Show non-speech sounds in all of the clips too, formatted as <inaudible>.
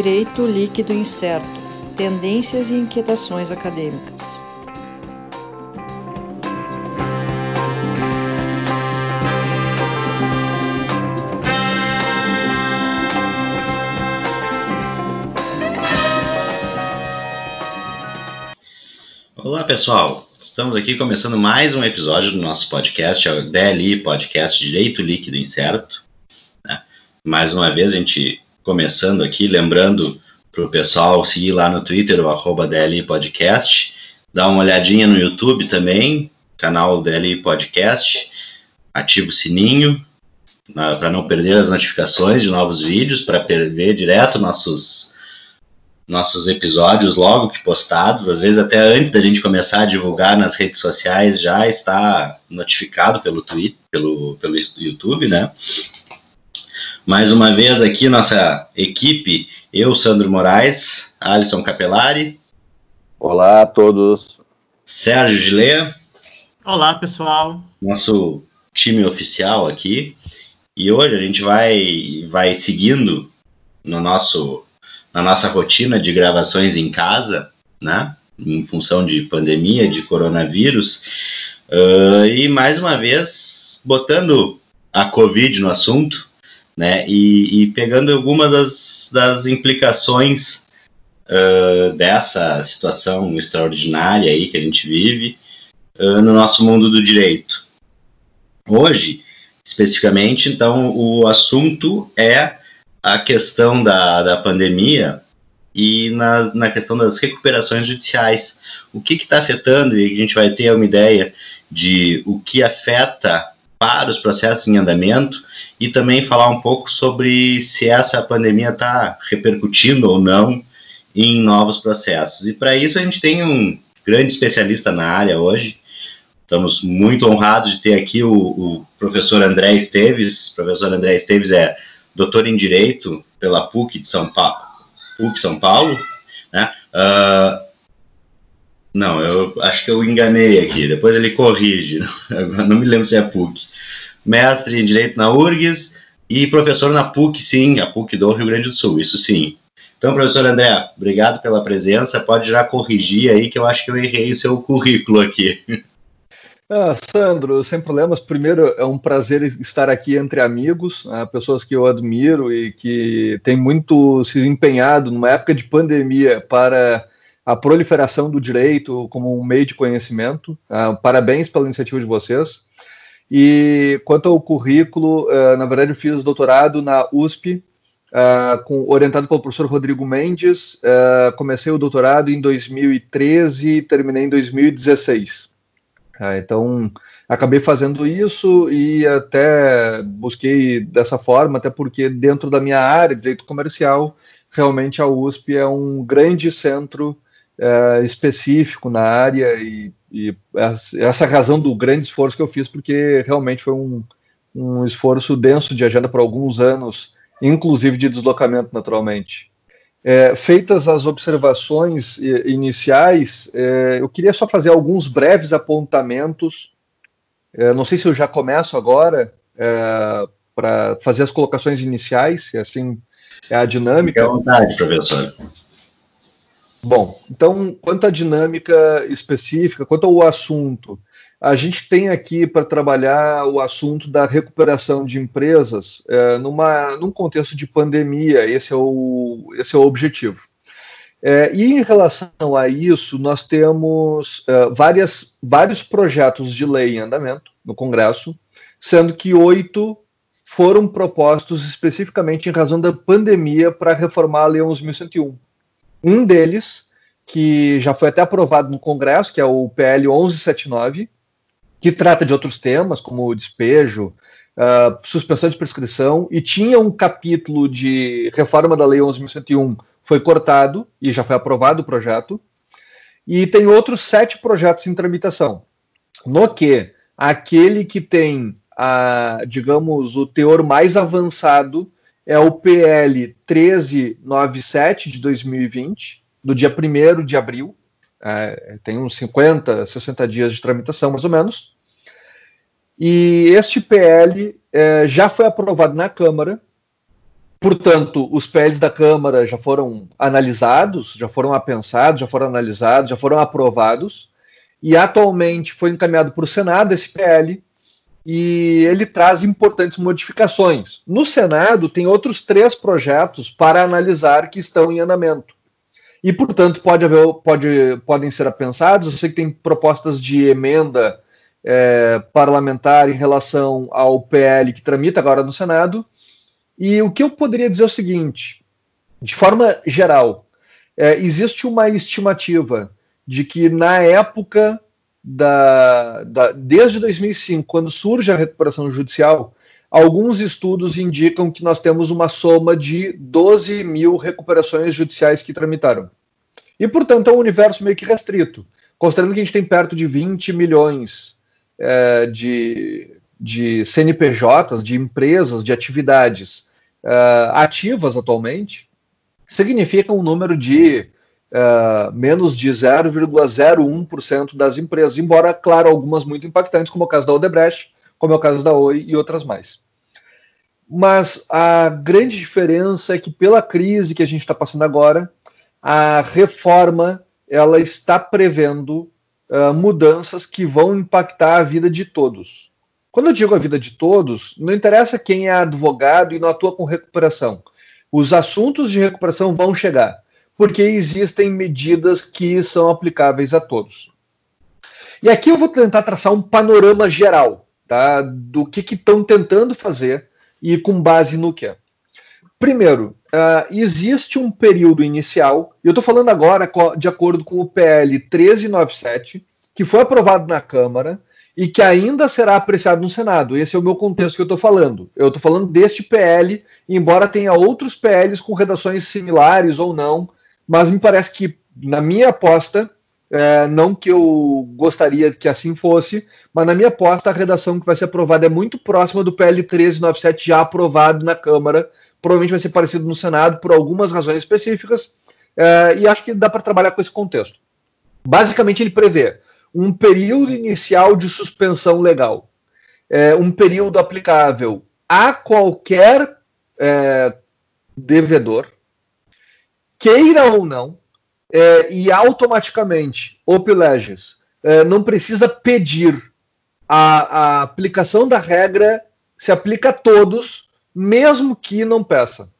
Direito Líquido Incerto Tendências e Inquietações Acadêmicas. Olá pessoal, estamos aqui começando mais um episódio do nosso podcast, é DLI Podcast Direito Líquido Incerto. Né? Mais uma vez a gente começando aqui, lembrando para o pessoal seguir lá no Twitter, o arroba DLI Podcast, dar uma olhadinha no YouTube também, canal DLI Podcast, ativa o sininho para não perder as notificações de novos vídeos, para ver direto nossos nossos episódios logo que postados, às vezes até antes da gente começar a divulgar nas redes sociais já está notificado pelo Twitter, pelo, pelo YouTube, né? Mais uma vez aqui nossa equipe, eu, Sandro Moraes, Alisson Capelari. Olá a todos. Sérgio Gilea. Olá, pessoal. Nosso time oficial aqui. E hoje a gente vai, vai seguindo no nosso, na nossa rotina de gravações em casa, né? Em função de pandemia, de coronavírus. Uh, e mais uma vez, botando a Covid no assunto, né? E, e pegando algumas das, das implicações uh, dessa situação extraordinária aí que a gente vive uh, no nosso mundo do direito. Hoje, especificamente, então, o assunto é a questão da, da pandemia e na, na questão das recuperações judiciais. O que está afetando, e a gente vai ter uma ideia de o que afeta para os processos em andamento e também falar um pouco sobre se essa pandemia está repercutindo ou não em novos processos. E para isso a gente tem um grande especialista na área hoje. Estamos muito honrados de ter aqui o, o professor André Esteves. O professor André Esteves é doutor em Direito pela PUC de São Paulo, PUC São Paulo, né? Uh, não, eu acho que eu enganei aqui. Depois ele corrige. <laughs> Não me lembro se é PUC. Mestre em Direito na URGS e professor na PUC, sim, a PUC do Rio Grande do Sul, isso sim. Então, professor André, obrigado pela presença. Pode já corrigir aí, que eu acho que eu errei o seu currículo aqui. <laughs> Ah, Sandro, sem problemas. Primeiro, é um prazer estar aqui entre amigos, né, pessoas que eu admiro e que têm muito se empenhado numa época de pandemia para a proliferação do direito como um meio de conhecimento. Uh, parabéns pela iniciativa de vocês. E quanto ao currículo, uh, na verdade, eu fiz doutorado na USP, uh, com, orientado pelo professor Rodrigo Mendes. comecei o doutorado em 2013 e terminei em 2016. então, acabei fazendo isso e até busquei dessa forma, até porque dentro da minha área, direito comercial, realmente a USP é um grande centro é, específico na área e, e, essa razão do grande esforço que eu fiz, porque realmente foi um, um esforço denso de agenda por alguns anos, inclusive de deslocamento, naturalmente. É, feitas as observações iniciais, é, eu queria só fazer alguns breves apontamentos. É, não sei se eu já começo agora é, para fazer as colocações iniciais, que assim é a dinâmica. Fique à vontade, professor. Bom, então, quanto à dinâmica específica, quanto ao assunto, a gente tem aqui para trabalhar o assunto da recuperação de empresas é, numa, num contexto de pandemia, esse é o, esse é o objetivo. É, e em relação a isso, nós temos é, várias, vários projetos de lei em andamento no Congresso, sendo que oito foram propostos especificamente em razão da pandemia para reformar a Lei 11.101. Um deles, que já foi até aprovado no Congresso, que é o PL 1179, que trata de outros temas, como despejo, uh, suspensão de prescrição, e tinha um capítulo de reforma da Lei 11.101, foi cortado e já foi aprovado o projeto. E tem outros sete projetos em tramitação. No que aquele que tem, a, digamos, o teor mais avançado é o PL 1397 de 2020, do dia 1 de abril. É, tem uns 50, 60 dias de tramitação, mais ou menos. E este PL é, já foi aprovado na Câmara Portanto, os PLs da Câmara já foram analisados, já foram apensados, já foram analisados, já foram aprovados, e atualmente foi encaminhado para o Senado esse PL, e ele traz importantes modificações. No Senado, tem outros três projetos para analisar que estão em andamento. E, portanto, pode haver, pode, podem ser apensados. Eu sei que tem propostas de emenda é, parlamentar em relação ao PL que tramita agora no Senado. E o que eu poderia dizer é o seguinte: de forma geral, é, existe uma estimativa de que na época da, da, desde 2005, quando surge a recuperação judicial, alguns estudos indicam que nós temos uma soma de 12 mil recuperações judiciais que tramitaram. E, portanto, é um universo meio que restrito, considerando que a gente tem perto de 20 milhões é, de, de CNPJs, de empresas, de atividades é, ativas atualmente, significa um número de uh, menos de 0,01% das empresas, embora, claro, algumas muito impactantes, como é o caso da Odebrecht, como é o caso da Oi e outras mais. Mas a grande diferença é que, pela crise que a gente está passando agora, a reforma ela está prevendo uh, mudanças que vão impactar a vida de todos. Quando eu digo a vida de todos, não interessa quem é advogado e não atua com recuperação. Os assuntos de recuperação vão chegar porque existem medidas que são aplicáveis a todos. E aqui eu vou tentar traçar um panorama geral tá, do que estão tentando fazer e com base no que. Primeiro, uh, existe um período inicial, e eu estou falando agora de acordo com o PL 1397, que foi aprovado na Câmara e que ainda será apreciado no Senado. Esse é o meu contexto que eu estou falando. Eu estou falando deste PL, embora tenha outros PLs com redações similares ou não, mas me parece que, na minha aposta, é, não que eu gostaria que assim fosse, mas na minha aposta a redação que vai ser aprovada é muito próxima do PL 1397 já aprovado na Câmara. Provavelmente vai ser parecido no Senado por algumas razões específicas, é, e acho que dá para trabalhar com esse contexto. Basicamente, ele prevê um período inicial de suspensão legal, é, um período aplicável a qualquer é, devedor, queira ou não, é, e automaticamente o Pileges é, não precisa pedir a, a, aplicação da regra, se aplica a todos, mesmo que não peça.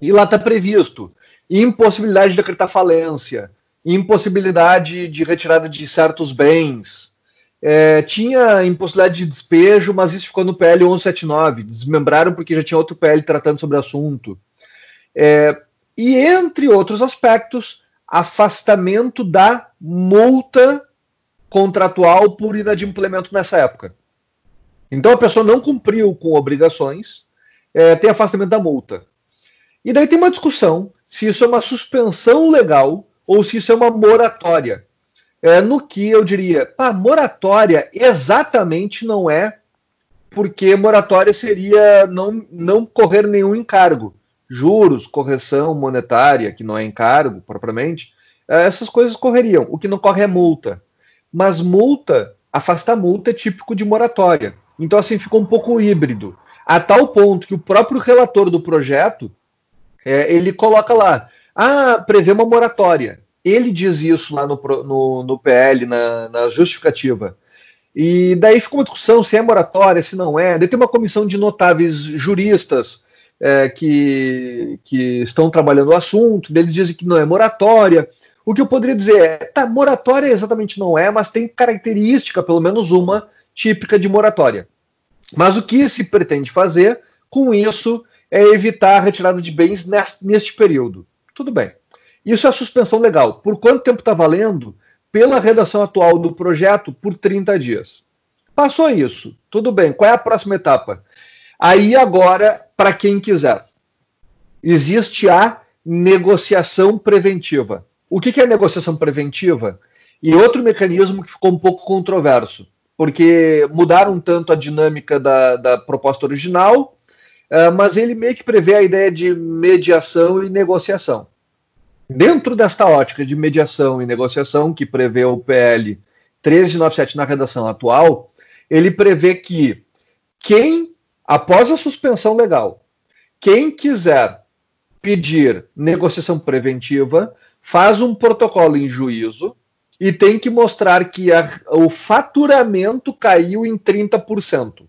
E lá está previsto impossibilidade de decretar falência, impossibilidade de retirada de certos bens. É, tinha impossibilidade de despejo, mas isso ficou no PL 1179. Desmembraram porque já tinha outro PL tratando sobre o assunto. É, e, entre outros aspectos, afastamento da multa contratual por inadimplemento nessa época. Então a pessoa não cumpriu com obrigações, é, tem afastamento da multa. E daí tem uma discussão se isso é uma suspensão legal ou se isso é uma moratória. É, no que eu diria, pá, moratória exatamente não é, porque moratória seria não, não correr nenhum encargo juros, correção monetária, que não é encargo propriamente, eh, essas coisas correriam. O que não corre é multa. Mas multa, afastar multa é típico de moratória. Então, assim, ficou um pouco híbrido. A tal ponto que o próprio relator do projeto, é, ele coloca lá, ah, prevê uma moratória. Ele diz isso lá no, no, no PL, na, na justificativa. E daí fica uma discussão se é moratória, se não é. Daí tem uma comissão de notáveis juristas é, que, que estão trabalhando o assunto, eles dizem que não é moratória. O que eu poderia dizer é, tá, moratória exatamente não é, mas tem característica, pelo menos uma, típica de moratória. Mas o que se pretende fazer com isso é evitar a retirada de bens neste, neste período. Tudo bem. Isso é suspensão legal. Por quanto tempo está valendo? Pela redação atual do projeto, por 30 dias. Passou isso. Tudo bem. Qual é a próxima etapa? Aí agora, para quem quiser, existe a negociação preventiva. O que, que é negociação preventiva? E outro mecanismo que ficou um pouco controverso, porque mudaram tanto a dinâmica da, da proposta original, uh, mas ele meio que prevê a ideia de mediação e negociação. Dentro desta ótica de mediação e negociação, que prevê o PL 1397 na redação atual, ele prevê que quem após a suspensão legal, quem quiser pedir negociação preventiva faz um protocolo em juízo e tem que mostrar que a, o faturamento caiu em 30%.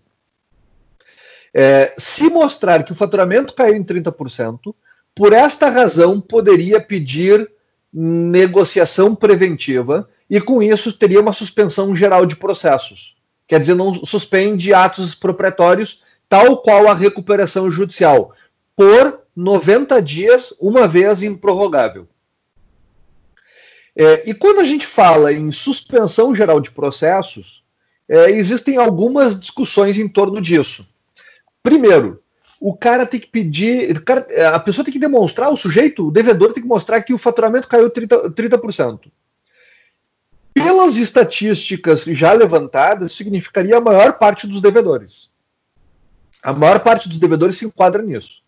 É, se mostrar que o faturamento caiu em 30%, por esta razão poderia pedir negociação preventiva e com isso teria uma suspensão geral de processos. Quer dizer, não suspende atos expropriatórios, tal qual a recuperação judicial, por 90 dias, uma vez improrrogável. É, e quando a gente fala em suspensão geral de processos, é, existem algumas discussões em torno disso. Primeiro, o cara tem que pedir, cara, a pessoa tem que demonstrar, o sujeito, o devedor tem que mostrar que o faturamento caiu 30%. 30%. Pelas estatísticas já levantadas, significaria a maior parte dos devedores. A maior parte dos devedores se enquadra nisso.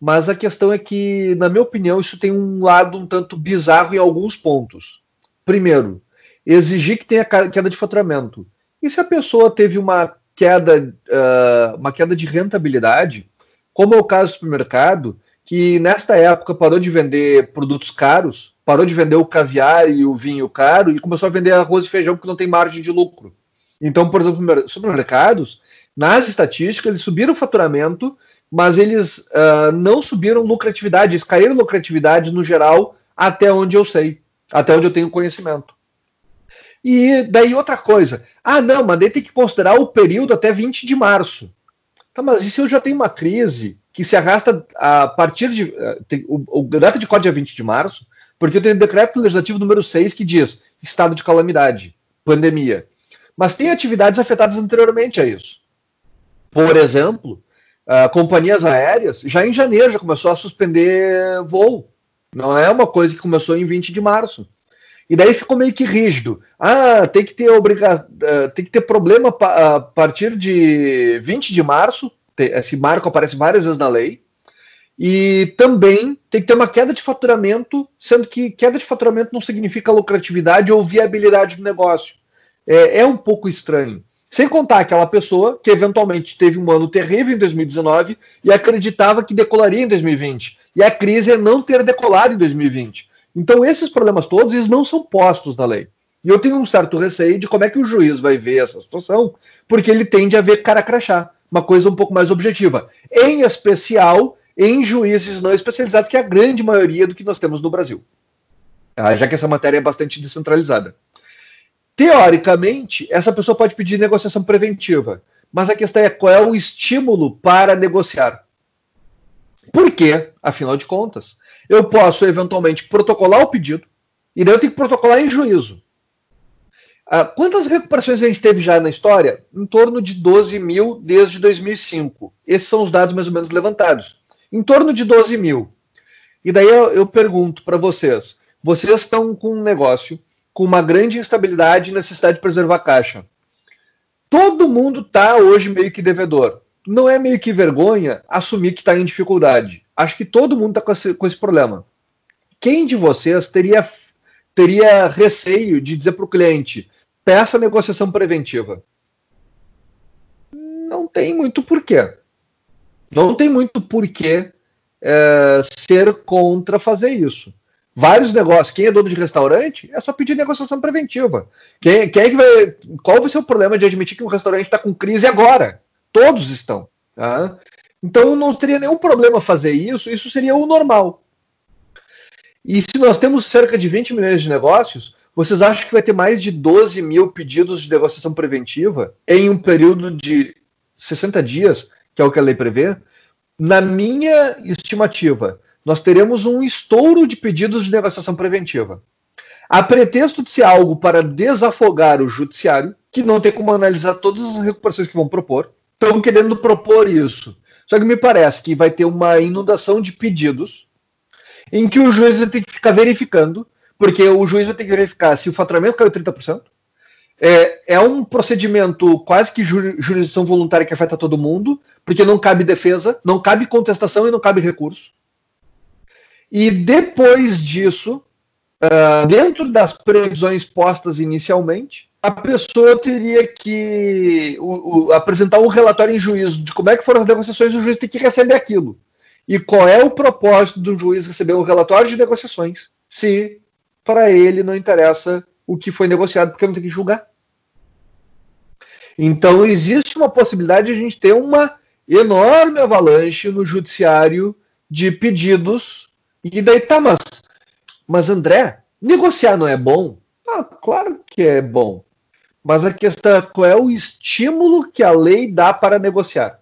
Mas a questão é que, na minha opinião, isso tem um lado um tanto bizarro em alguns pontos. Primeiro, exigir que tenha queda de faturamento. E se a pessoa teve uma queda, uh, uma queda de rentabilidade, como é o caso do supermercado, que nesta época parou de vender produtos caros, parou de vender o caviar e o vinho caro e começou a vender arroz e feijão porque não tem margem de lucro. Então, por exemplo, supermercados, nas estatísticas, eles subiram o faturamento mas eles uh, não subiram lucratividade, eles caíram lucratividade no geral, até onde eu sei, até onde eu tenho conhecimento. E daí outra coisa, ah não, mas daí tem que considerar o período até 20 de março. Tá, mas e se eu já tenho uma crise que se arrasta a partir de. Uh, tem, o, o data de código é 20 de março, porque eu tenho o decreto legislativo número 6 que diz estado de calamidade, pandemia. Mas tem atividades afetadas anteriormente a isso. Por exemplo, uh, companhias aéreas, já em janeiro já começou a suspender voo. Não é uma coisa que começou em 20 de março. E daí ficou meio que rígido. Ah, tem que ter obriga uh, tem que ter problema a partir de 20 de março. Esse marco aparece várias vezes na lei. E também tem que ter uma queda de faturamento, sendo que queda de faturamento não significa lucratividade ou viabilidade do negócio. É, é um pouco estranho. Sem contar aquela pessoa que eventualmente teve um ano terrível em 2019 e acreditava que decolaria em 2020. E a crise é não ter decolado em 2020. Então, esses problemas todos eles não são postos na lei. E eu tenho um certo receio de como é que o juiz vai ver essa situação, porque ele tende a ver cara crachá, uma coisa um pouco mais objetiva. Em especial em juízes não especializados, que é a grande maioria do que nós temos no Brasil. Ah, já que essa matéria é bastante descentralizada. Teoricamente, essa pessoa pode pedir negociação preventiva, mas a questão é qual é o estímulo para negociar. Por quê? Afinal de contas, eu posso eventualmente protocolar o pedido e daí eu tenho que protocolar em juízo. Ah, quantas recuperações a gente teve já na história? Em torno de 12 mil desde 2005. Esses são os dados mais ou menos levantados. Em torno de 12 mil. E daí eu, eu pergunto para vocês: vocês estão com um negócio com uma grande instabilidade e necessidade de preservar a caixa. Todo mundo está hoje meio que devedor. Não é meio que vergonha assumir que está em dificuldade. Acho que todo mundo está com esse, com esse problema. Quem de vocês teria, teria receio de dizer para o cliente: peça negociação preventiva? Não tem muito porquê. Não tem muito porquê é, ser contra fazer isso vários negócios. Quem é dono de restaurante é só pedir negociação preventiva. Quem, quem é que vai, qual vai ser o problema de admitir que um restaurante está com crise agora? Todos estão. Tá? Então não teria nenhum problema fazer isso, isso seria o normal. E se nós temos cerca de 20 milhões de negócios, vocês acham que vai ter mais de 12 mil pedidos de negociação preventiva em um período de 60 dias, que é o que a lei prevê? Na minha estimativa, nós teremos um estouro de pedidos de negociação preventiva. A pretexto de ser algo para desafogar o judiciário, que não tem como analisar todas as recuperações que vão propor, estão querendo propor isso. Só que me parece que vai ter uma inundação de pedidos em que o juiz vai ter que ficar verificando, porque o juiz vai ter que verificar se o faturamento caiu 30%. É, é um procedimento quase que jurisdição voluntária que afeta todo mundo, porque não cabe defesa, não cabe contestação e não cabe recurso. E depois disso, uh, dentro das previsões postas inicialmente, a pessoa teria que o, o, apresentar um relatório em juízo de como é que foram as negociações, o juiz tem que receber aquilo. E qual é o propósito do juiz receber um relatório de negociações, se para ele não interessa o que foi negociado, porque não tem que julgar. Então existe uma possibilidade de a gente ter uma enorme avalanche no judiciário de pedidos. E daí tá, mas, mas André, negociar não é bom? Ah, claro que é bom. Mas a questão é qual é o estímulo que a lei dá para negociar.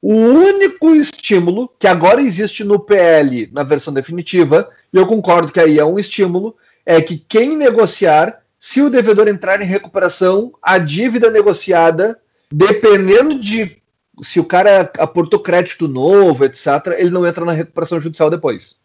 O único estímulo que agora existe no PL na versão definitiva, e eu concordo que aí é um estímulo, é que quem negociar, se o devedor entrar em recuperação, a dívida negociada, dependendo de se o cara aportou crédito novo, etc., ele não entra na recuperação judicial depois.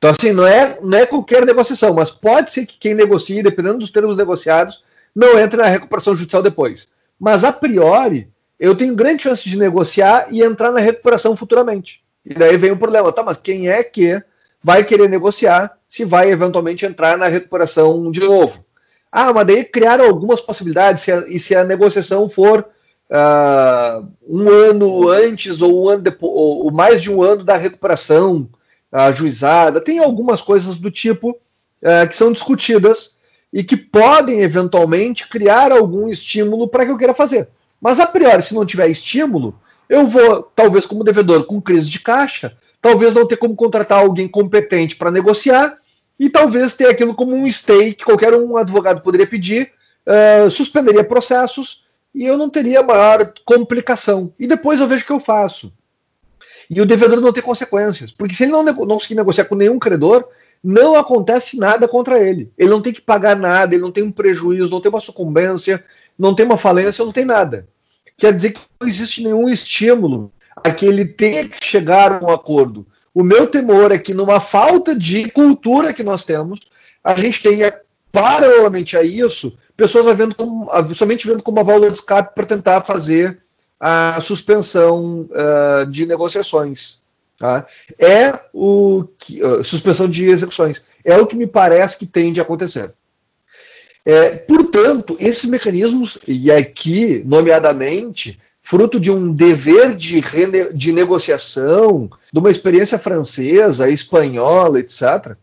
Então, assim, não é, não é qualquer negociação, mas pode ser que quem negocie, dependendo dos termos negociados, não entre na recuperação judicial depois. Mas, a priori, eu tenho grande chance de negociar e entrar na recuperação futuramente. E daí vem o problema, tá, mas quem é que vai querer negociar se vai eventualmente entrar na recuperação de novo? Ah, mas daí criaram algumas possibilidades, se a, e se a negociação for uh, um ano antes ou, um ano depois, ou mais de um ano da recuperação ajuizada, tem algumas coisas do tipo uh, que são discutidas e que podem eventualmente criar algum estímulo para que eu queira fazer. Mas a priori, se não tiver estímulo, eu vou, talvez como devedor com crise de caixa, talvez não ter como contratar alguém competente para negociar e talvez ter aquilo como um stay que qualquer um advogado poderia pedir, uh, suspenderia processos e eu não teria maior complicação. E depois eu vejo o que eu faço. E o devedor não tem consequências, porque se ele não, não conseguir negociar com nenhum credor, não acontece nada contra ele. Ele não tem que pagar nada, ele não tem um prejuízo, não tem uma sucumbência, não tem uma falência, não tem nada. Quer dizer que não existe nenhum estímulo a que ele tenha que chegar a um acordo. O meu temor é que, numa falta de cultura que nós temos, a gente tenha, paralelamente a isso, pessoas vendo como, somente vendo como uma válvula de escape para tentar fazer a suspensão uh, de negociações. Tá? É o que, uh, suspensão de execuções. É o que me parece que tende a acontecer. É, portanto, esses mecanismos, e aqui, nomeadamente, fruto de um dever de, de negociação, de uma experiência francesa, espanhola, etc.,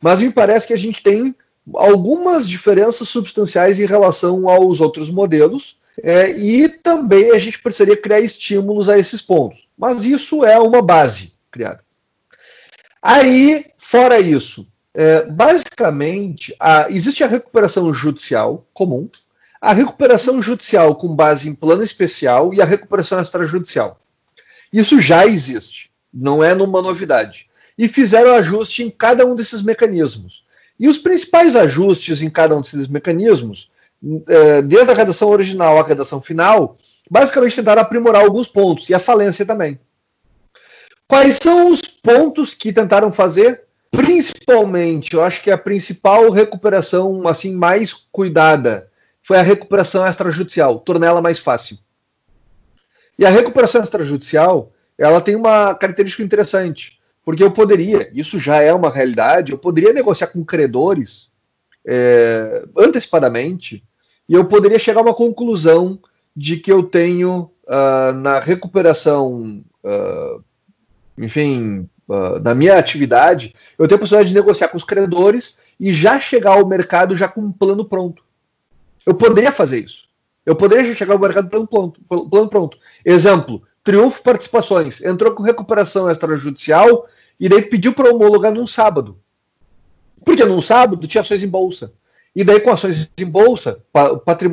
mas me parece que a gente tem algumas diferenças substanciais em relação aos outros modelos, é, e também a gente precisaria criar estímulos a esses pontos. Mas isso é uma base criada. Aí, fora isso, é, basicamente, a, existe a recuperação judicial comum, a recuperação judicial com base em plano especial e a recuperação extrajudicial. Isso já existe, não é numa novidade. E fizeram ajuste em cada um desses mecanismos. E os principais ajustes em cada um desses mecanismos, desde a redação original à redação final, basicamente tentaram aprimorar alguns pontos, e a falência também. Quais são os pontos que tentaram fazer? Principalmente, eu acho que a principal recuperação assim mais cuidada foi a recuperação extrajudicial, torná-la mais fácil. E a recuperação extrajudicial, ela tem uma característica interessante. Porque eu poderia, isso já é uma realidade, eu poderia negociar com credores é, antecipadamente e eu poderia chegar a uma conclusão de que eu tenho uh, na recuperação, uh, enfim, uh, na minha atividade, eu tenho a possibilidade de negociar com os credores e já chegar ao mercado já com um plano pronto. Eu poderia fazer isso. Eu poderia chegar ao mercado plano pronto. Plano pronto. Exemplo, Triunfo Participações entrou com recuperação extrajudicial e daí pediu para homologar num sábado. Porque num sábado tinha ações em bolsa. E daí, com ações em bolsa,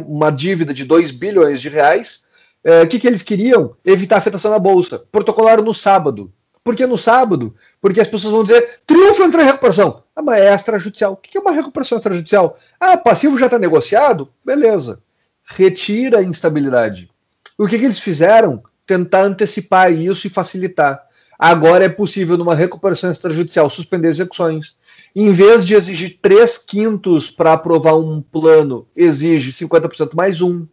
uma dívida de 2 bilhões de reais, é, o que, que eles queriam? Evitar afetação na bolsa. Protocolaram no sábado. Por que no sábado? Porque as pessoas vão dizer: triunfo entrou em recuperação. Ah, mas é extrajudicial. O que é uma recuperação extrajudicial? Ah, passivo já está negociado? Beleza. Retira a instabilidade. O que, que eles fizeram? Tentar antecipar isso e facilitar. Agora é possível, numa recuperação extrajudicial, suspender execuções. Em vez de exigir 3 quintos para aprovar um plano, exige 50% mais um.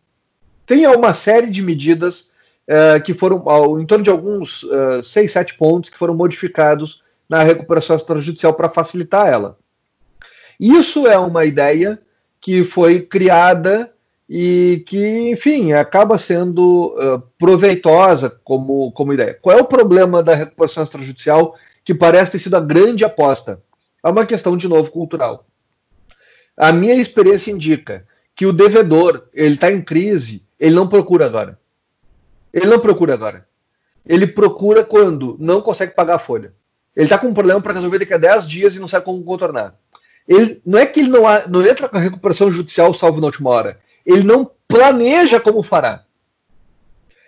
Tem uma série de medidas uh, que foram, uh, em torno de alguns uh, 6, 7 pontos, que foram modificados na recuperação extrajudicial para facilitar ela. Isso é uma ideia que foi criada e que, enfim, acaba sendo uh, proveitosa como, como ideia. Qual é o problema da recuperação extrajudicial que parece ter sido a grande aposta? É uma questão, de novo, cultural. A minha experiência indica que o devedor, ele está em crise, ele não procura agora. Ele não procura agora. Ele procura quando não consegue pagar a folha. Ele está com um problema para resolver daqui a 10 dias e não sabe como contornar. Ele, não é que ele não, há, não entra com a recuperação judicial salvo na última hora ele não planeja como fará.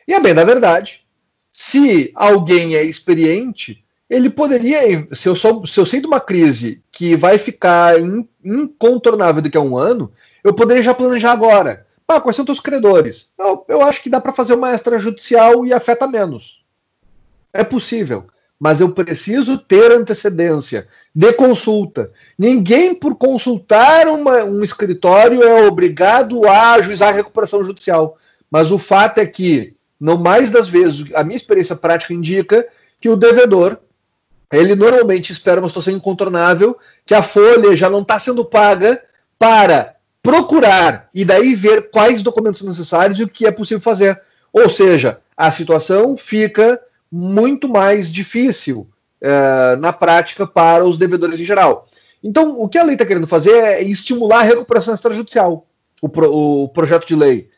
E é bem na verdade, se alguém é experiente, ele poderia, se eu, sou, se eu sei de uma crise que vai ficar incontornável daqui a um ano, eu poderia já planejar agora. Ah, quais são teus credores? Eu, eu acho que dá para fazer uma extrajudicial e afeta menos. É possível mas eu preciso ter antecedência de consulta. Ninguém, por consultar uma, um escritório, é obrigado a ajuizar a recuperação judicial. Mas o fato é que, não mais das vezes, a minha experiência prática indica que o devedor, ele normalmente espera uma situação incontornável, que a folha já não está sendo paga para procurar e daí ver quais documentos são necessários e o que é possível fazer. Ou seja, a situação fica muito mais difícil é, na prática para os devedores em geral. Então, o que a lei está querendo fazer é estimular a recuperação extrajudicial, o, pro, o projeto de lei.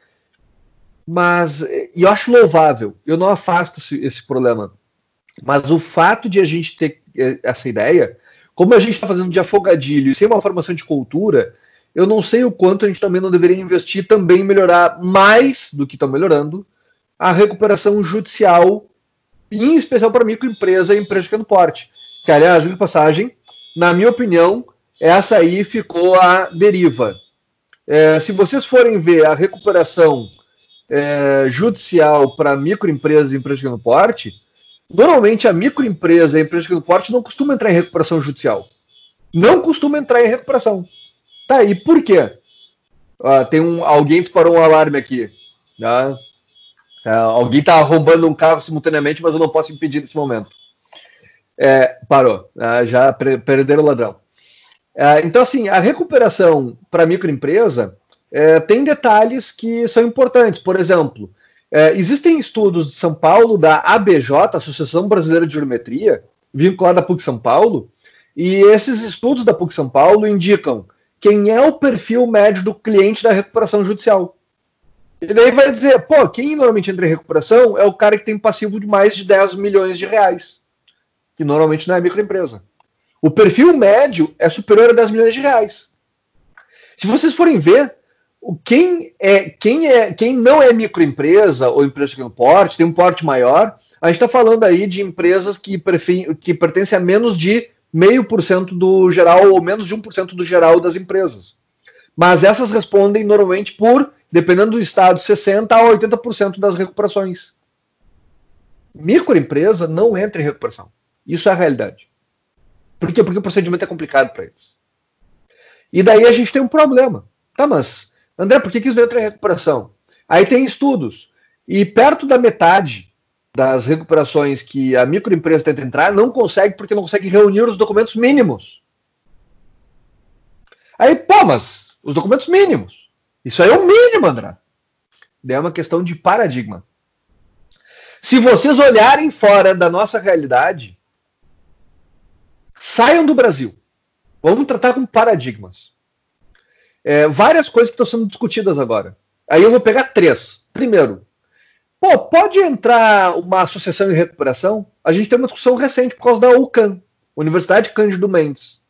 Mas, e eu acho louvável, eu não afasto esse, esse problema. Mas o fato de a gente ter é, essa ideia, como a gente está fazendo de afogadilho e sem uma formação de cultura, eu não sei o quanto a gente também não deveria investir também em melhorar mais do que estão melhorando a recuperação judicial em especial para microempresa e empresa de pequeno porte. Que, aliás, de passagem, na minha opinião, essa aí ficou a deriva. É, se vocês forem ver a recuperação é, judicial para microempresas e empresas de pequeno porte, normalmente a microempresa e a empresa de pequeno porte não costuma entrar em recuperação judicial. Não costuma entrar em recuperação. Tá, e por quê? Ah, tem um, alguém disparou um alarme aqui. Tá? É, alguém está arrombando um carro simultaneamente, mas eu não posso impedir nesse momento. É, parou, é, já perderam o ladrão. É, então, assim, a recuperação para microempresa é, tem detalhes que são importantes. Por exemplo, existem estudos de São Paulo, da ABJ, Associação Brasileira de Geometria, vinculada à PUC São Paulo, e esses estudos da PUC São Paulo indicam quem é o perfil médio do cliente da recuperação judicial. E daí vai dizer, pô, quem normalmente entra em recuperação é o cara que tem passivo de mais de 10 milhões de reais, que normalmente não é microempresa. O perfil médio é superior a 10 milhões de reais. Se vocês forem ver, quem, é, quem, é, quem não é microempresa ou empresa de pequeno porte, tem um porte maior, a gente está falando aí de empresas que, que pertencem a menos de meio por cento do geral ou menos de 1% do geral das empresas. Mas essas respondem normalmente por dependendo do estado, 60% a 80% das recuperações. Microempresa não entra em recuperação. Isso é a realidade. Por quê? Porque o procedimento é complicado para eles. E daí a gente tem um problema. Tá, mas, André, por que, que isso entra em recuperação? Aí tem estudos. E perto da metade das recuperações que a microempresa tenta entrar não consegue porque não consegue reunir os documentos mínimos. Aí, pô, mas os documentos mínimos. Isso aí é o mínimo, André. É uma questão de paradigma. Se vocês olharem fora da nossa realidade, saiam do Brasil. Vamos tratar com paradigmas. É, várias coisas que estão sendo discutidas agora. Aí eu vou pegar três. Primeiro, pô, pode entrar uma associação de recuperação? A gente tem uma discussão recente por causa da UCAM, Universidade Cândido Mendes.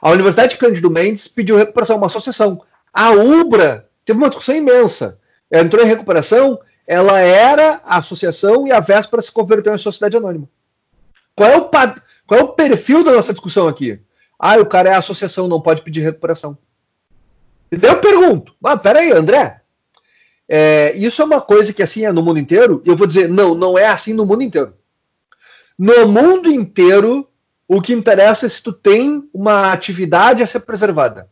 A Universidade Cândido Mendes pediu recuperação, uma associação. A Ubra teve uma discussão imensa. Ela entrou em recuperação, ela era a associação e a véspera se converteu em sociedade anônima. Qual é o, qual é o perfil da nossa discussão aqui? Ah, o cara é a associação, não pode pedir recuperação. E daí eu pergunto, ah, peraí, André, é, isso é uma coisa que assim é no mundo inteiro? E eu vou dizer, não, não é assim no mundo inteiro. No mundo inteiro, o que interessa é se tu tem uma atividade a ser preservada.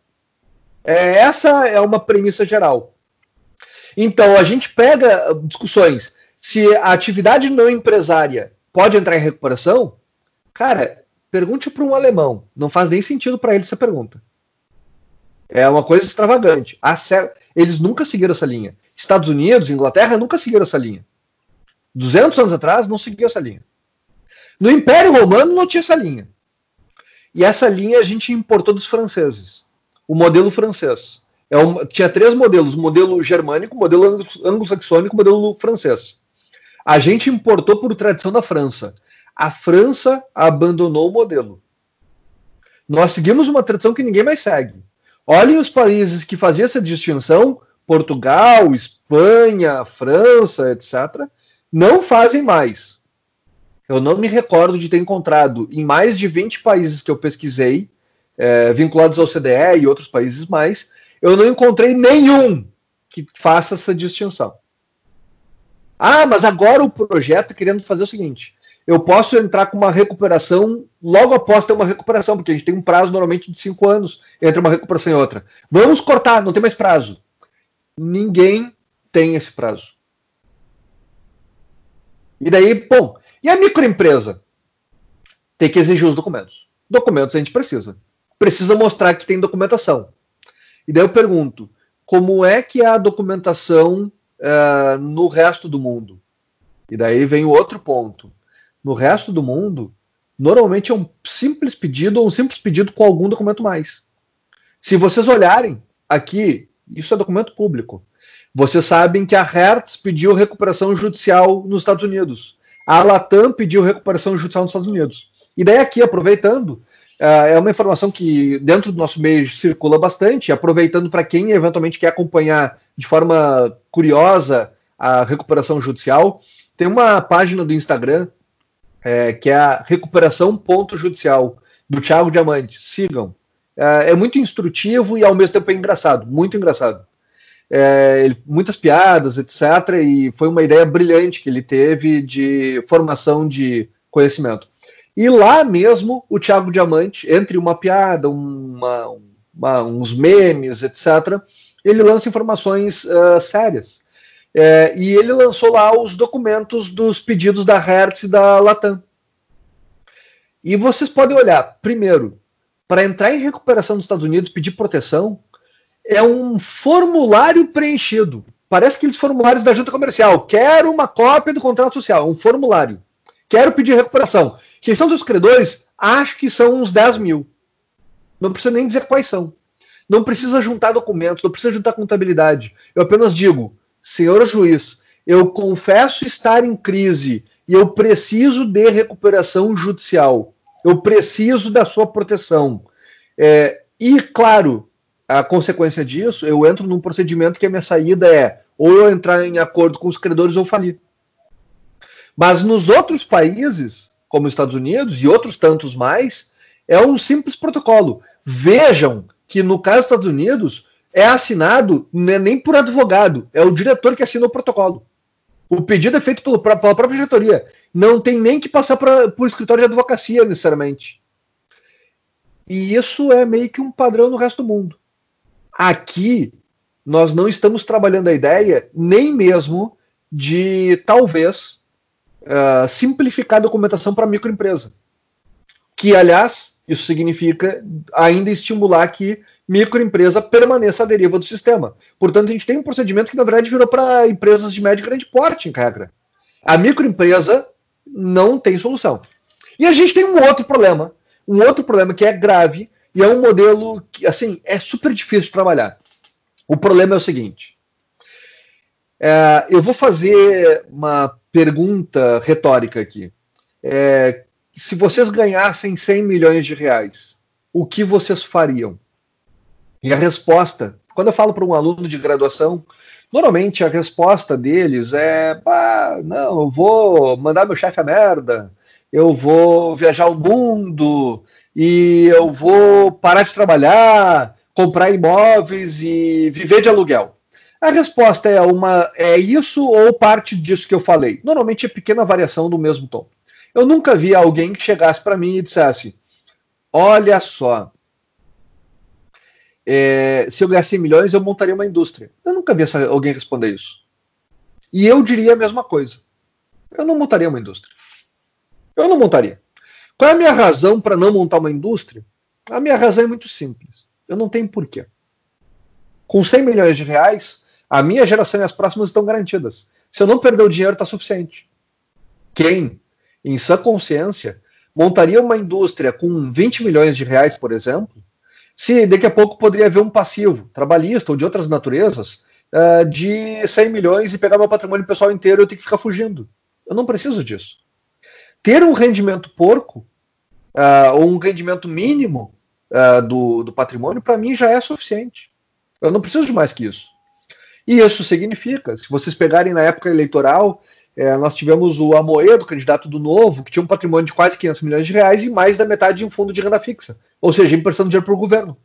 É, essa é uma premissa geral. Então, a gente pega discussões. Se a atividade não empresária pode entrar em recuperação, cara, pergunte para um alemão. Não faz nem sentido para ele essa pergunta. É uma coisa extravagante. Eles nunca seguiram essa linha. Estados Unidos, Inglaterra nunca seguiram essa linha. 200 anos atrás não seguiu essa linha. No Império Romano não tinha essa linha. E essa linha a gente importou dos franceses. O modelo francês. É um, tinha três modelos: modelo germânico, modelo anglo-saxônico modelo francês. A gente importou por tradição da França. A França abandonou o modelo. Nós seguimos uma tradição que ninguém mais segue. Olhem os países que faziam essa distinção, Portugal, Espanha, França, etc., não fazem mais. Eu não me recordo de ter encontrado em mais de 20 países que eu pesquisei, é, vinculados ao CDE e outros países mais, eu não encontrei nenhum que faça essa distinção. Ah, mas agora o projeto é querendo fazer o seguinte: eu posso entrar com uma recuperação logo após ter uma recuperação, porque a gente tem um prazo normalmente de cinco anos entre uma recuperação e outra. Vamos cortar, não tem mais prazo. Ninguém tem esse prazo. E daí, bom, e a microempresa? Tem que exigir os documentos. Documentos a gente precisa. Precisa mostrar que tem documentação. E daí eu pergunto, como é que é a documentação uh, no resto do mundo? E daí vem o outro ponto no resto do mundo, normalmente é um simples pedido ou um simples pedido com algum documento mais. Se vocês olharem aqui, isso é documento público. Vocês sabem que a Hertz pediu recuperação judicial nos Estados Unidos. A Latam pediu recuperação judicial nos Estados Unidos. E daí aqui, aproveitando, é uma informação que dentro do nosso meio circula bastante, aproveitando para quem eventualmente quer acompanhar de forma curiosa a recuperação judicial, tem uma página do Instagram é, que é a Recuperação Ponto Judicial, do Thiago Diamante. Sigam. É, é, muito instrutivo e ao mesmo tempo é engraçado, muito engraçado. É, ele, muitas piadas, etc. E foi uma ideia brilhante que ele teve de formação de conhecimento. E lá mesmo, o Thiago Diamante, entre uma piada, uma, uma, uns memes, etc., ele lança informações uh, sérias. É, e ele lançou lá os documentos dos pedidos da Hertz e da Latam. E vocês podem olhar, primeiro, para entrar em recuperação dos Estados Unidos, pedir proteção, é um formulário preenchido. Parece aqueles formulários da junta comercial. Quero uma cópia do contrato social, um formulário. Quero pedir recuperação. Quem são os credores? Acho que são uns 10 mil. Não precisa nem dizer quais são. Não precisa juntar documentos, não precisa juntar contabilidade. Eu apenas digo, senhor juiz, eu confesso estar em crise e eu preciso de recuperação judicial. Eu preciso da sua proteção. É, e, claro, a consequência disso, eu entro num procedimento que a minha saída é ou eu entrar em acordo com os credores ou falir. Mas nos outros países, como os Estados Unidos e outros tantos mais, é um simples protocolo. Vejam que no caso dos Estados Unidos, é assinado é nem por advogado, é o diretor que assina o protocolo. O pedido é feito pelo, pela própria diretoria. Não tem nem que passar pra, por escritório de advocacia, necessariamente. E isso é meio que um padrão no resto do mundo. Aqui, nós não estamos trabalhando a ideia nem mesmo de, talvez, uh, simplificar a documentação para microempresa. Que, aliás, isso significa ainda estimular que microempresa permaneça à deriva do sistema. Portanto, a gente tem um procedimento que, na verdade, virou para empresas de médio e grande porte, em regra. A microempresa não tem solução. E a gente tem um outro problema, um outro problema que é grave e é um modelo que, assim, é super difícil de trabalhar. O problema é o seguinte: é, eu vou fazer uma pergunta retórica aqui. É, se vocês ganhassem 100 milhões de reais, o que vocês fariam? E a resposta, quando eu falo para um aluno de graduação, normalmente a resposta deles é: não, eu vou mandar meu chefe a merda, eu vou viajar o mundo e eu vou parar de trabalhar, comprar imóveis e viver de aluguel. A resposta é uma é isso ou parte disso que eu falei. Normalmente é pequena variação do mesmo tom. Eu nunca vi alguém que chegasse para mim e dissesse: Olha só, é, se eu ganhasse 100 milhões, eu montaria uma indústria. Eu nunca vi essa, alguém responder isso. E eu diria a mesma coisa. Eu não montaria uma indústria. Eu não montaria. Qual é a minha razão para não montar uma indústria? A minha razão é muito simples. Eu não tenho porquê. Com 100 milhões de reais, a minha geração e as próximas estão garantidas. Se eu não perder o dinheiro, está suficiente. Quem, em sã consciência, montaria uma indústria com 20 milhões de reais, por exemplo, se daqui a pouco poderia haver um passivo trabalhista ou de outras naturezas uh, de 100 milhões e pegar meu patrimônio pessoal inteiro e eu ter que ficar fugindo. Eu não preciso disso. Ter um rendimento porco, uh, ou um rendimento mínimo uh, do, do patrimônio, para mim já é suficiente. Eu não preciso de mais que isso. E isso significa, se vocês pegarem na época eleitoral, é, nós tivemos o Amoedo, candidato do Novo, que tinha um patrimônio de quase 500 milhões de reais e mais da metade de um fundo de renda fixa. Ou seja, emprestando dinheiro para o governo.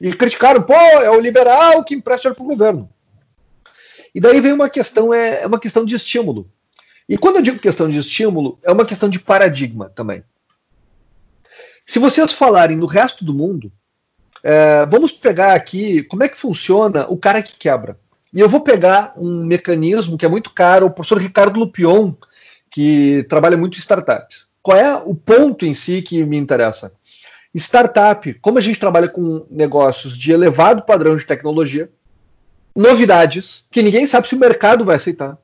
E criticaram, pô, é o liberal que empresta dinheiro para o governo. E daí vem uma questão, é, é uma questão de estímulo. E quando eu digo questão de estímulo, é uma questão de paradigma também. Se vocês falarem no resto do mundo, é, vamos pegar aqui como é que funciona o cara que quebra. E eu vou pegar um mecanismo que é muito caro, o professor Ricardo Lupion, que trabalha muito em startups. Qual é o ponto em si que me interessa? Startup, como a gente trabalha com negócios de elevado padrão de tecnologia, novidades que ninguém sabe se o mercado vai aceitar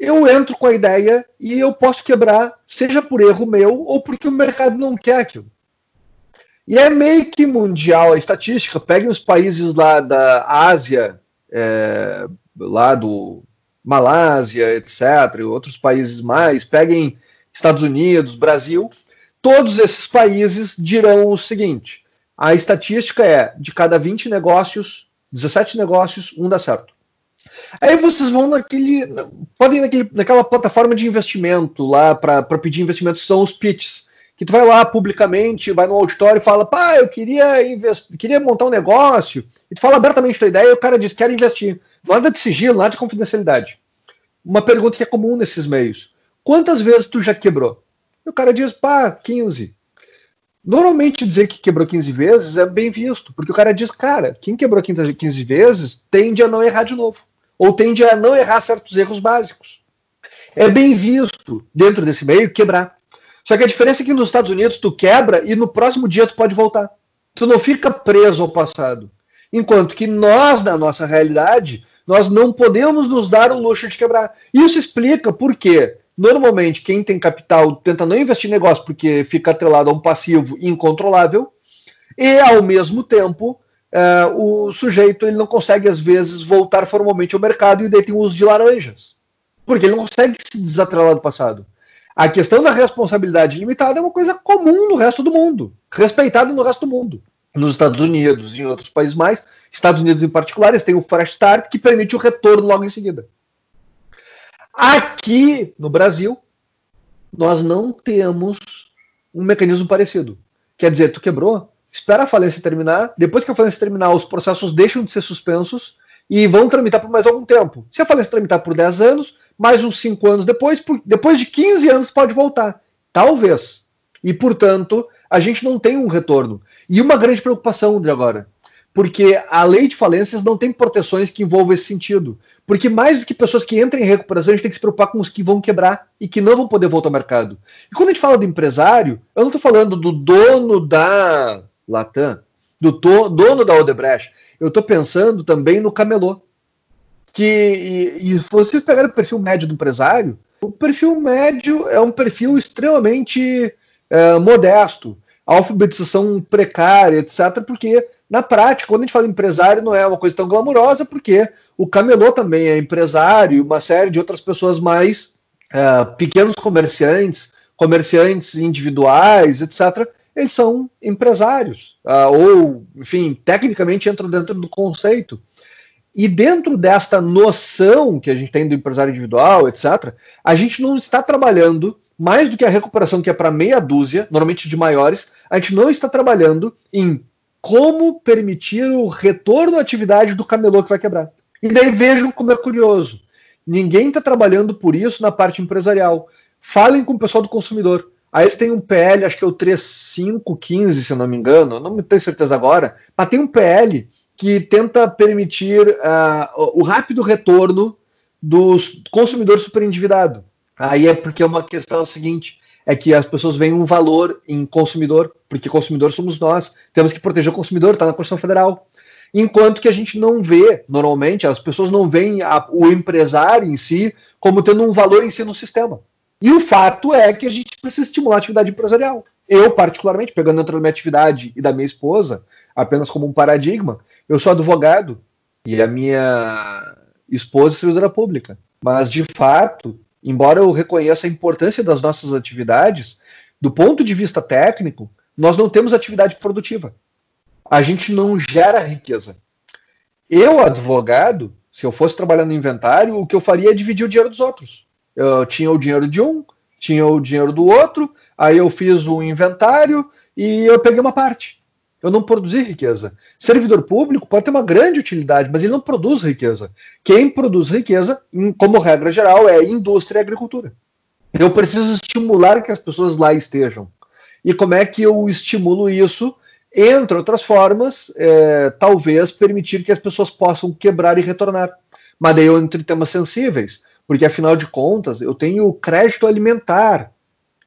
eu entro com a ideia e eu posso quebrar, seja por erro meu ou porque o mercado não quer aquilo. E é meio que mundial a estatística. Peguem os países lá da Ásia, é, lá do Malásia, etc., e outros países mais, peguem Estados Unidos, Brasil, todos esses países dirão o seguinte: a estatística é de cada 20 negócios, 17 negócios, um dá certo. Aí vocês vão naquele. Podem naquele, naquela plataforma de investimento lá para pedir investimento, são os pitches. Que tu vai lá publicamente, vai no auditório e fala, pá, eu queria queria montar um negócio, e tu fala abertamente tua ideia e o cara diz, quero investir. Nada de sigilo, nada de confidencialidade. Uma pergunta que é comum nesses meios. Quantas vezes tu já quebrou? E o cara diz, pá, 15. Normalmente dizer que quebrou 15 vezes é bem visto, porque o cara diz, cara, quem quebrou 15 vezes tende a não errar de novo ou tende a não errar certos erros básicos. É bem visto dentro desse meio quebrar. Só que a diferença é que nos Estados Unidos tu quebra e no próximo dia tu pode voltar. Tu não fica preso ao passado. Enquanto que nós, na nossa realidade, nós não podemos nos dar o luxo de quebrar. Isso explica por que, normalmente, quem tem capital tenta não investir em negócio porque fica atrelado a um passivo incontrolável, e, ao mesmo tempo, uh, o sujeito ele não consegue, às vezes, voltar formalmente ao mercado e daí tem o uso de laranjas. Porque ele não consegue se desatrelar do passado. A questão da responsabilidade limitada é uma coisa comum no resto do mundo, respeitada no resto do mundo. Nos Estados Unidos e em outros países mais, Estados Unidos em particular, eles têm o Fresh Start, que permite o retorno logo em seguida. Aqui no Brasil, nós não temos um mecanismo parecido. Quer dizer, tu quebrou, espera a falência terminar. Depois que a falência terminar, os processos deixam de ser suspensos e vão tramitar por mais algum tempo. Se a falência tramitar por 10 anos, mais uns 5 anos depois, depois de 15 anos pode voltar. Talvez. E, portanto, a gente não tem um retorno. E uma grande preocupação de agora. Porque a lei de falências não tem proteções que envolvam esse sentido. Porque mais do que pessoas que entram em recuperação, a gente tem que se preocupar com os que vão quebrar e que não vão poder voltar ao mercado. E quando a gente fala do empresário, eu não estou falando do dono da Latam, do dono da Odebrecht. Eu estou pensando também no camelô. Que, e, e se vocês pegarem o perfil médio do empresário, o perfil médio é um perfil extremamente é, modesto, alfabetização precária, etc. Porque, na prática, quando a gente fala empresário, não é uma coisa tão glamurosa, porque o camelô também é empresário, e uma série de outras pessoas mais é, pequenos comerciantes, comerciantes individuais, etc., eles são empresários, uh, ou, enfim, tecnicamente entram dentro do conceito. E dentro desta noção que a gente tem do empresário individual, etc., a gente não está trabalhando mais do que a recuperação que é para meia dúzia, normalmente de maiores, a gente não está trabalhando em como permitir o retorno à atividade do camelô que vai quebrar. E daí vejam como é curioso. Ninguém está trabalhando por isso na parte empresarial. Falem com o pessoal do consumidor. Aí eles têm um PL, acho que é o 3515, se não me engano, não tenho certeza agora, mas tem um PL que tenta permitir uh, o rápido retorno dos consumidores superendividado. Aí é porque é uma questão seguinte, é que as pessoas veem um valor em consumidor, porque consumidor somos nós, temos que proteger o consumidor, está na Constituição Federal. enquanto que a gente não vê, normalmente, as pessoas não veem a, o empresário em si como tendo um valor em si no sistema. E o fato é que a gente precisa estimular a atividade empresarial. Eu, particularmente, pegando dentro da minha atividade e da minha esposa, apenas como um paradigma, eu sou advogado e a minha esposa é servidora pública. Mas, de fato, embora eu reconheça a importância das nossas atividades, do ponto de vista técnico, nós não temos atividade produtiva. A gente não gera riqueza. Eu, advogado, se eu fosse trabalhar no inventário, o que eu faria é dividir o dinheiro dos outros. Eu tinha o dinheiro de um, tinha o dinheiro do outro, aí eu fiz um inventário e eu peguei uma parte. Eu não produzi riqueza. Servidor público pode ter uma grande utilidade, mas ele não produz riqueza. Quem produz riqueza, como regra geral, é indústria e agricultura. Eu preciso estimular que as pessoas lá estejam. E como é que eu estimulo isso? Entre outras formas, é, talvez permitir que as pessoas possam quebrar e retornar. Mas daí eu entro em temas sensíveis, porque afinal de contas eu tenho crédito alimentar.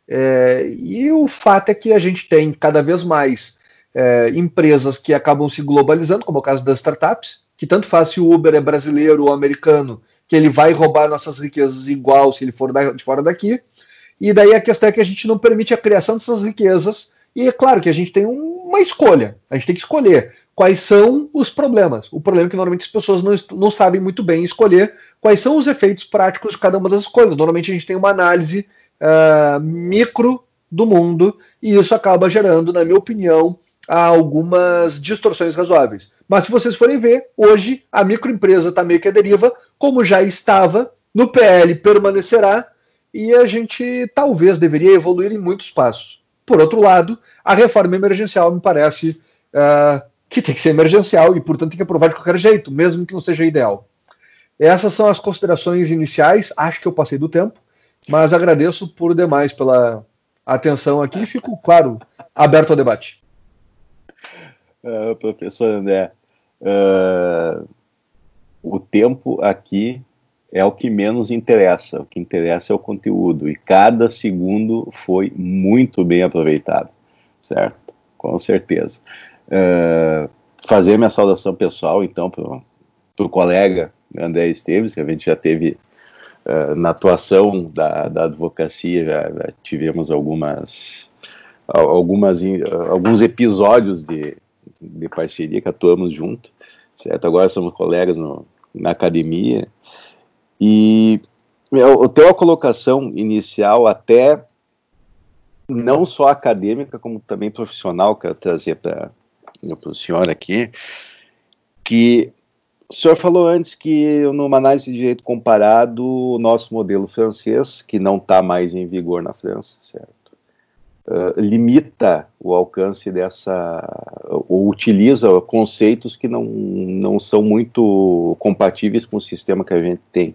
É, e o fato é que a gente tem cada vez mais é, empresas que acabam se globalizando, como é o caso das startups, que tanto faz se o Uber é brasileiro ou americano, que ele vai roubar nossas riquezas igual se ele for de fora daqui. E daí a questão é que a gente não permite a criação dessas riquezas. E é claro que a gente tem uma escolha. A gente tem que escolher quais são os problemas. O problema é que normalmente as pessoas não, não sabem muito bem escolher quais são os efeitos práticos de cada uma das escolhas. Normalmente a gente tem uma análise uh, micro do mundo e isso acaba gerando, na minha opinião, a algumas distorções razoáveis. Mas se vocês forem ver, hoje a microempresa está meio que a deriva, como já estava, no PL permanecerá, e a gente talvez deveria evoluir em muitos passos. Por outro lado, a reforma emergencial me parece uh, que tem que ser emergencial e, portanto, tem que aprovar de qualquer jeito, mesmo que não seja ideal. Essas são as considerações iniciais, acho que eu passei do tempo, mas agradeço por demais pela atenção aqui e fico, claro, aberto ao debate. Uh, professor André, uh, o tempo aqui é o que menos interessa, o que interessa é o conteúdo, e cada segundo foi muito bem aproveitado, certo? Com certeza. Uh, fazer minha saudação pessoal, então, para o colega André Esteves, que a gente já teve uh, na atuação da, da advocacia, já, já tivemos algumas, algumas, alguns episódios de, de parceria que atuamos junto, certo? Agora somos colegas no, na academia e eu tenho a colocação inicial até não só acadêmica como também profissional que eu trazer para o senhor aqui, que o senhor falou antes que numa análise de direito comparado o nosso modelo francês, que não está mais em vigor na França, certo? Uh, limita o alcance dessa, ou utiliza conceitos que não, não são muito compatíveis com o sistema que a gente tem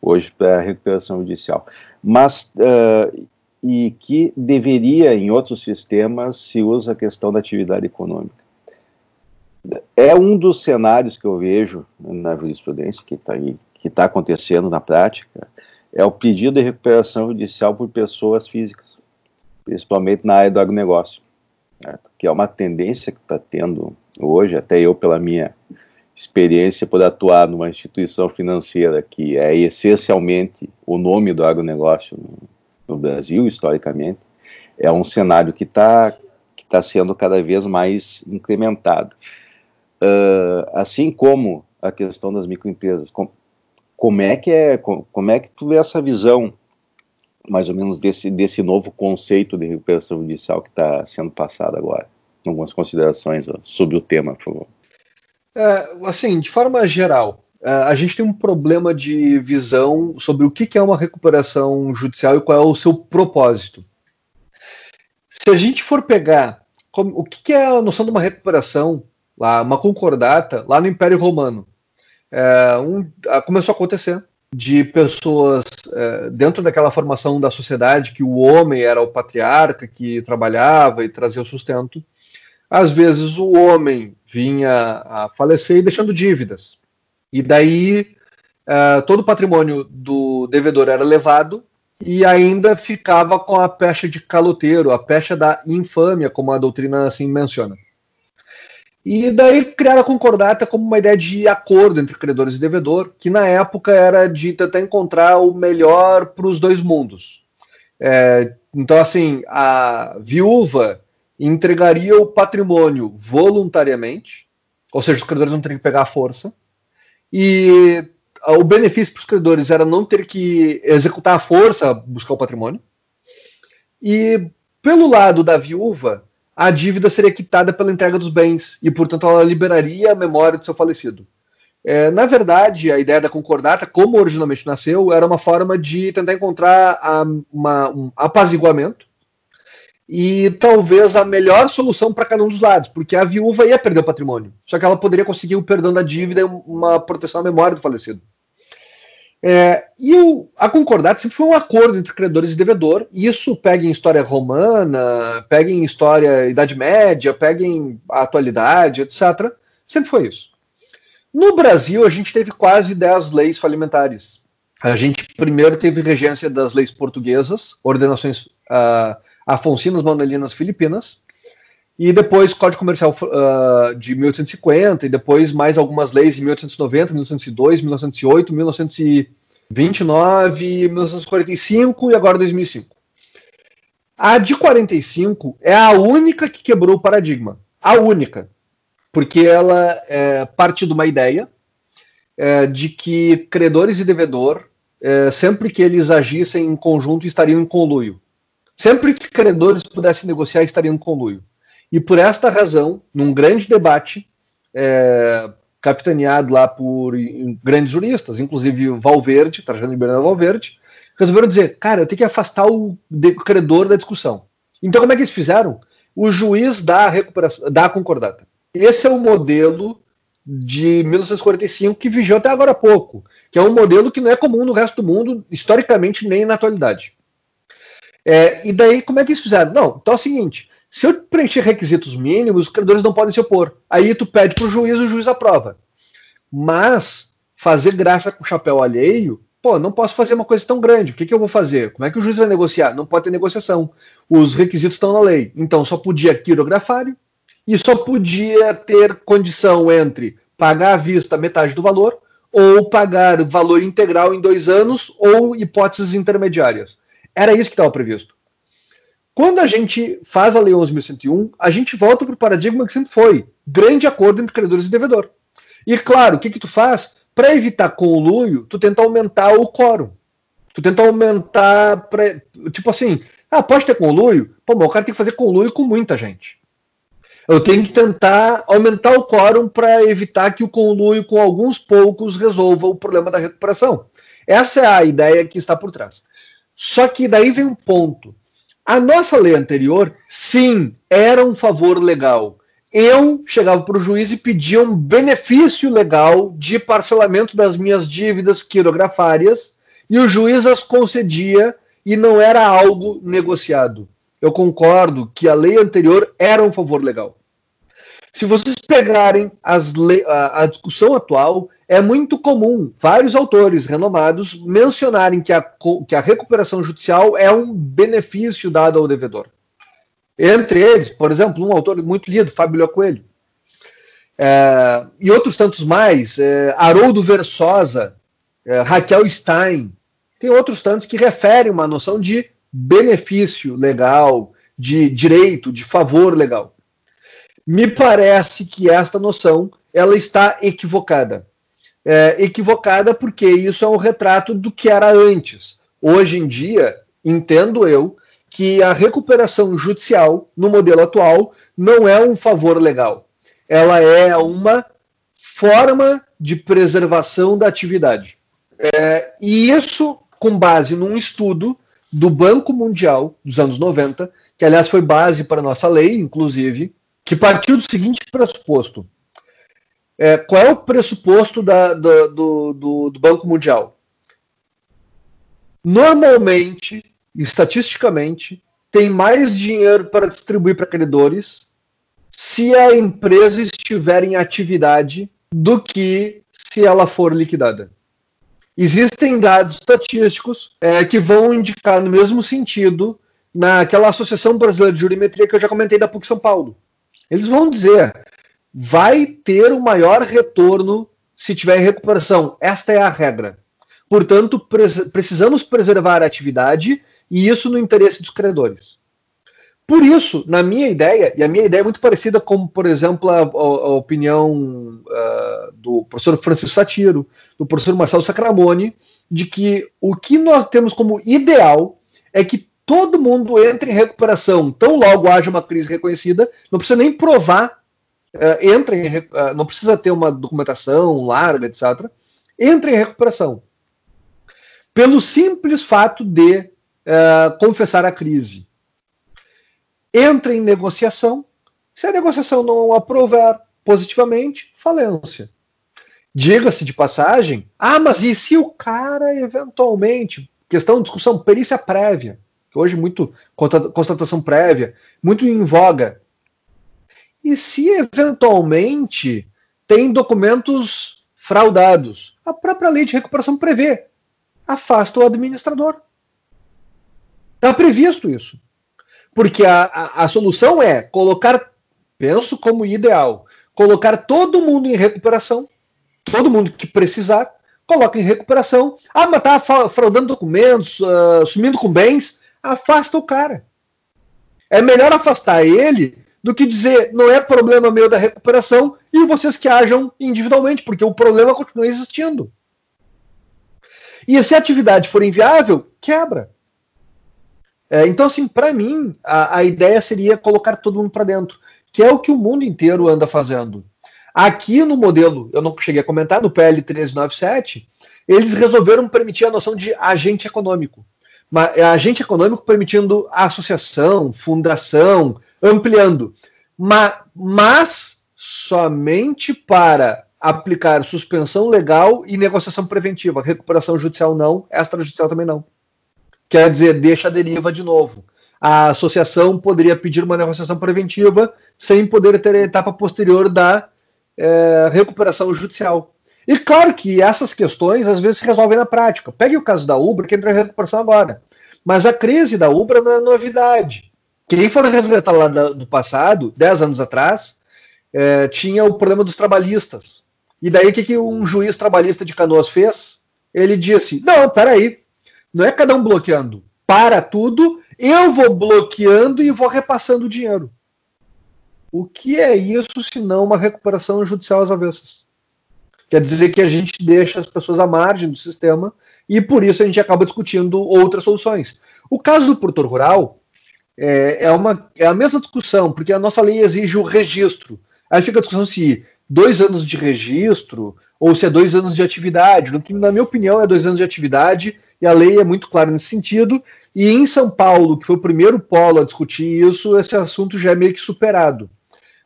hoje para a recuperação judicial. Mas, uh, e que deveria, em outros sistemas, se usa a questão da atividade econômica. É um dos cenários que eu vejo na jurisprudência, que está que está acontecendo na prática, é o pedido de recuperação judicial por pessoas físicas principalmente na área do agronegócio, certo? que é uma tendência que está tendo hoje, até eu, pela minha experiência por atuar numa instituição financeira que é essencialmente o nome do agronegócio no, no Brasil, historicamente, é um cenário que está que tá sendo cada vez mais incrementado. Uh, assim como a questão das microempresas, com, como é que é, com, como é que tu vê essa visão mais ou menos desse, desse novo conceito de recuperação judicial que está sendo passado agora. Algumas considerações ó, sobre o tema, por favor. É, assim, de forma geral, é, a gente tem um problema de visão sobre o que é uma recuperação judicial e qual é o seu propósito. Se a gente for pegar o que é a noção de uma recuperação, lá, uma concordata, lá no Império Romano, é, um, começou a acontecer de pessoas é, dentro daquela formação da sociedade que o homem era o patriarca que trabalhava e trazia o sustento. Às vezes o homem vinha a falecer e deixando dívidas. E daí é, todo o patrimônio do devedor era levado e ainda ficava com a pecha de caloteiro, a pecha da infâmia, como a doutrina assim menciona. E daí criaram a concordata como uma ideia de acordo entre credores e devedor, que na época era de tentar encontrar o melhor para os dois mundos. É, então, assim, a viúva entregaria o patrimônio voluntariamente, ou seja, os credores não teriam que pegar a força, e o benefício para os credores era não ter que executar a força, buscar o patrimônio, e pelo lado da viúva, a dívida seria quitada pela entrega dos bens, e portanto ela liberaria a memória do seu falecido. É, na verdade, a ideia da concordata, como originalmente nasceu, era uma forma de tentar encontrar a, uma, um apaziguamento e talvez a melhor solução para cada um dos lados, porque a viúva ia perder o patrimônio, só que ela poderia conseguir o perdão da dívida e uma proteção à memória do falecido. É, e o, a concordata sempre foi um acordo entre credores e devedor, e isso pega em história romana, pega em história Idade Média, pega em atualidade, etc. Sempre foi isso. No Brasil, a gente teve quase 10 leis falimentares. A gente primeiro teve regência das leis portuguesas, ordenações uh, manuelinas, filipinas, e depois Código Comercial uh, de 1850, e depois mais algumas leis de 1890, 1902, 1908, 1929, 1945 e agora 2005. A de 45 é a única que quebrou o paradigma. A única porque ela é, parte de uma ideia é, de que credores e devedor, é, sempre que eles agissem em conjunto, estariam em conluio. Sempre que credores pudessem negociar, estariam em conluio. E por esta razão, num grande debate, é, capitaneado lá por grandes juristas, inclusive Valverde, Trajano de Bernardo Valverde, resolveram dizer, cara, eu tenho que afastar o credor da discussão. Então como é que eles fizeram? O juiz dá a, recuperação, dá a concordata. Esse é o modelo de 1945 que vigiou até agora há pouco, que é um modelo que não é comum no resto do mundo, historicamente, nem na atualidade. É, e daí, como é que eles fizeram? Não, então é o seguinte: se eu preencher requisitos mínimos, os credores não podem se opor. Aí tu pede para o juiz, o juiz aprova. Mas fazer graça com o chapéu alheio, pô, não posso fazer uma coisa tão grande. O que, que eu vou fazer? Como é que o juiz vai negociar? Não pode ter negociação. Os requisitos estão na lei. Então só podia quirografário, e só podia ter condição entre pagar à vista metade do valor ou pagar valor integral em dois anos ou hipóteses intermediárias. Era isso que estava previsto. Quando a gente faz a Lei 11.101, a gente volta para o paradigma que sempre foi: grande acordo entre credores e devedor. E claro, o que, que tu faz? Para evitar conluio, tu tenta aumentar o quórum. Tu tenta aumentar. Pra, tipo assim, ah, pode ter conluio? Pô, mas o cara tem que fazer conluio com muita gente. Eu tenho que tentar aumentar o quórum para evitar que o conluio com alguns poucos resolva o problema da recuperação. Essa é a ideia que está por trás. Só que daí vem um ponto. A nossa lei anterior, sim, era um favor legal. Eu chegava para o juiz e pedia um benefício legal de parcelamento das minhas dívidas quirografárias e o juiz as concedia e não era algo negociado eu concordo que a lei anterior era um favor legal. Se vocês pegarem a, discussão atual, é muito comum vários autores renomados mencionarem que a, que a recuperação judicial é um benefício dado ao devedor. Entre eles, por exemplo, um autor muito lido, Fábio Coelho. É, e outros tantos mais, é, Haroldo Versosa, é, Raquel Stein, tem outros tantos que referem uma noção de benefício legal, de direito, de favor legal. Me parece que esta noção ela está equivocada. É, equivocada porque isso é um retrato do que era antes. Hoje em dia, entendo eu que a recuperação judicial no modelo atual não é um favor legal. Ela é uma forma de preservação da atividade. É, e isso com base num estudo do Banco Mundial dos anos 90, que aliás foi base para nossa lei, inclusive, que partiu do seguinte pressuposto. É, qual é o pressuposto da, do, do, do Banco Mundial? Normalmente, estatisticamente, tem mais dinheiro para distribuir para credores se a empresa estiver em atividade do que se ela for liquidada. Existem dados estatísticos é, que vão indicar no mesmo sentido naquela Associação Brasileira de Jurimetria que eu já comentei da PUC São Paulo. Eles vão dizer, vai ter o um maior retorno se tiver recuperação. Esta é a regra. Portanto, precisamos preservar a atividade e isso no interesse dos credores. Por isso, na minha ideia, e a minha ideia é muito parecida com, por exemplo, a, a, a opinião uh, do professor Francisco Satiro, do professor Marcelo Sacramone, de que o que nós temos como ideal é que todo mundo entre em recuperação, tão logo haja uma crise reconhecida, não precisa nem provar, uh, entra em, uh, não precisa ter uma documentação larga, etc. Entra em recuperação. Pelo simples fato de uh, confessar a crise entra em negociação. Se a negociação não aprovar positivamente, falência. Diga-se de passagem, ah, mas e se o cara eventualmente, questão de discussão, perícia prévia, que hoje muito constatação prévia, muito em voga. E se eventualmente tem documentos fraudados? A própria lei de recuperação prevê. Afasta o administrador. Está previsto isso. Porque a, a, a solução é colocar, penso como ideal, colocar todo mundo em recuperação, todo mundo que precisar, coloca em recuperação. Ah, mas tá fraudando documentos, uh, sumindo com bens, afasta o cara. É melhor afastar ele do que dizer não é problema meu da recuperação e vocês que ajam individualmente, porque o problema continua existindo. E se a atividade for inviável, quebra. É, então, assim, para mim, a, a, ideia seria colocar todo mundo para dentro, que é o que o mundo inteiro anda fazendo. Aqui no modelo, eu não cheguei a comentar, no PL 1397, eles resolveram permitir a noção de agente econômico. É, agente econômico permitindo associação, fundação, ampliando. Mas, mas somente para aplicar suspensão legal e negociação preventiva. Recuperação judicial não, extrajudicial também não. Quer dizer, deixa a deriva de novo. A associação poderia pedir uma negociação preventiva sem poder ter a etapa posterior da é, recuperação judicial. E claro que essas questões às vezes se resolvem na prática. Pegue o caso da Ubra, que entra em recuperação agora. Mas a crise da Ubra não é novidade. Quem for resgatar lá do passado, 10 anos atrás, é, tinha o problema dos trabalhistas. E daí o que, que um juiz trabalhista de Canoas fez? Ele disse: não, peraí, não é cada um bloqueando. Para tudo, eu vou bloqueando e vou repassando o dinheiro. O que é isso se não uma recuperação judicial às avessas? Quer dizer que a gente deixa as pessoas à margem do sistema e por isso a gente acaba discutindo outras soluções. O caso do produtor rural é, é, uma, é a mesma discussão, porque a nossa lei exige o registro. Aí fica a discussão se dois anos de registro ou se é dois anos de atividade. No que, na minha opinião, é dois anos de atividade e a lei é muito clara nesse sentido. E em São Paulo, que foi o primeiro polo a discutir isso, esse assunto já é meio que superado.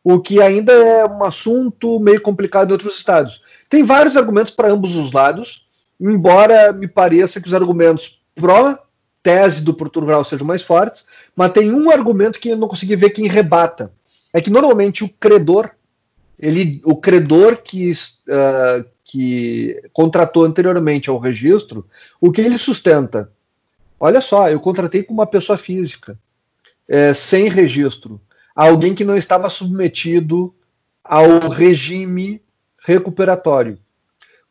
O que ainda é um assunto meio complicado em outros estados. Tem vários argumentos para ambos os lados, embora me pareça que os argumentos pró tese do Portugal sejam mais fortes, mas tem um argumento que eu não consegui ver quem rebata. É que normalmente o credor, ele, o credor que, uh, que contratou anteriormente ao registro, o que ele sustenta? Olha só, eu contratei com uma pessoa física, é, sem registro, alguém que não estava submetido ao regime recuperatório.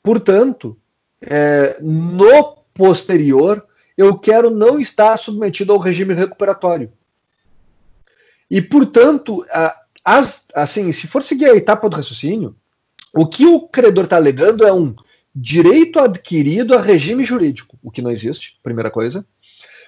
Portanto, é, no posterior, eu quero não estar submetido ao regime recuperatório. E, portanto, as, assim, se for seguir a etapa do raciocínio, o que o credor está alegando é um direito adquirido a regime jurídico, o que não existe, primeira coisa.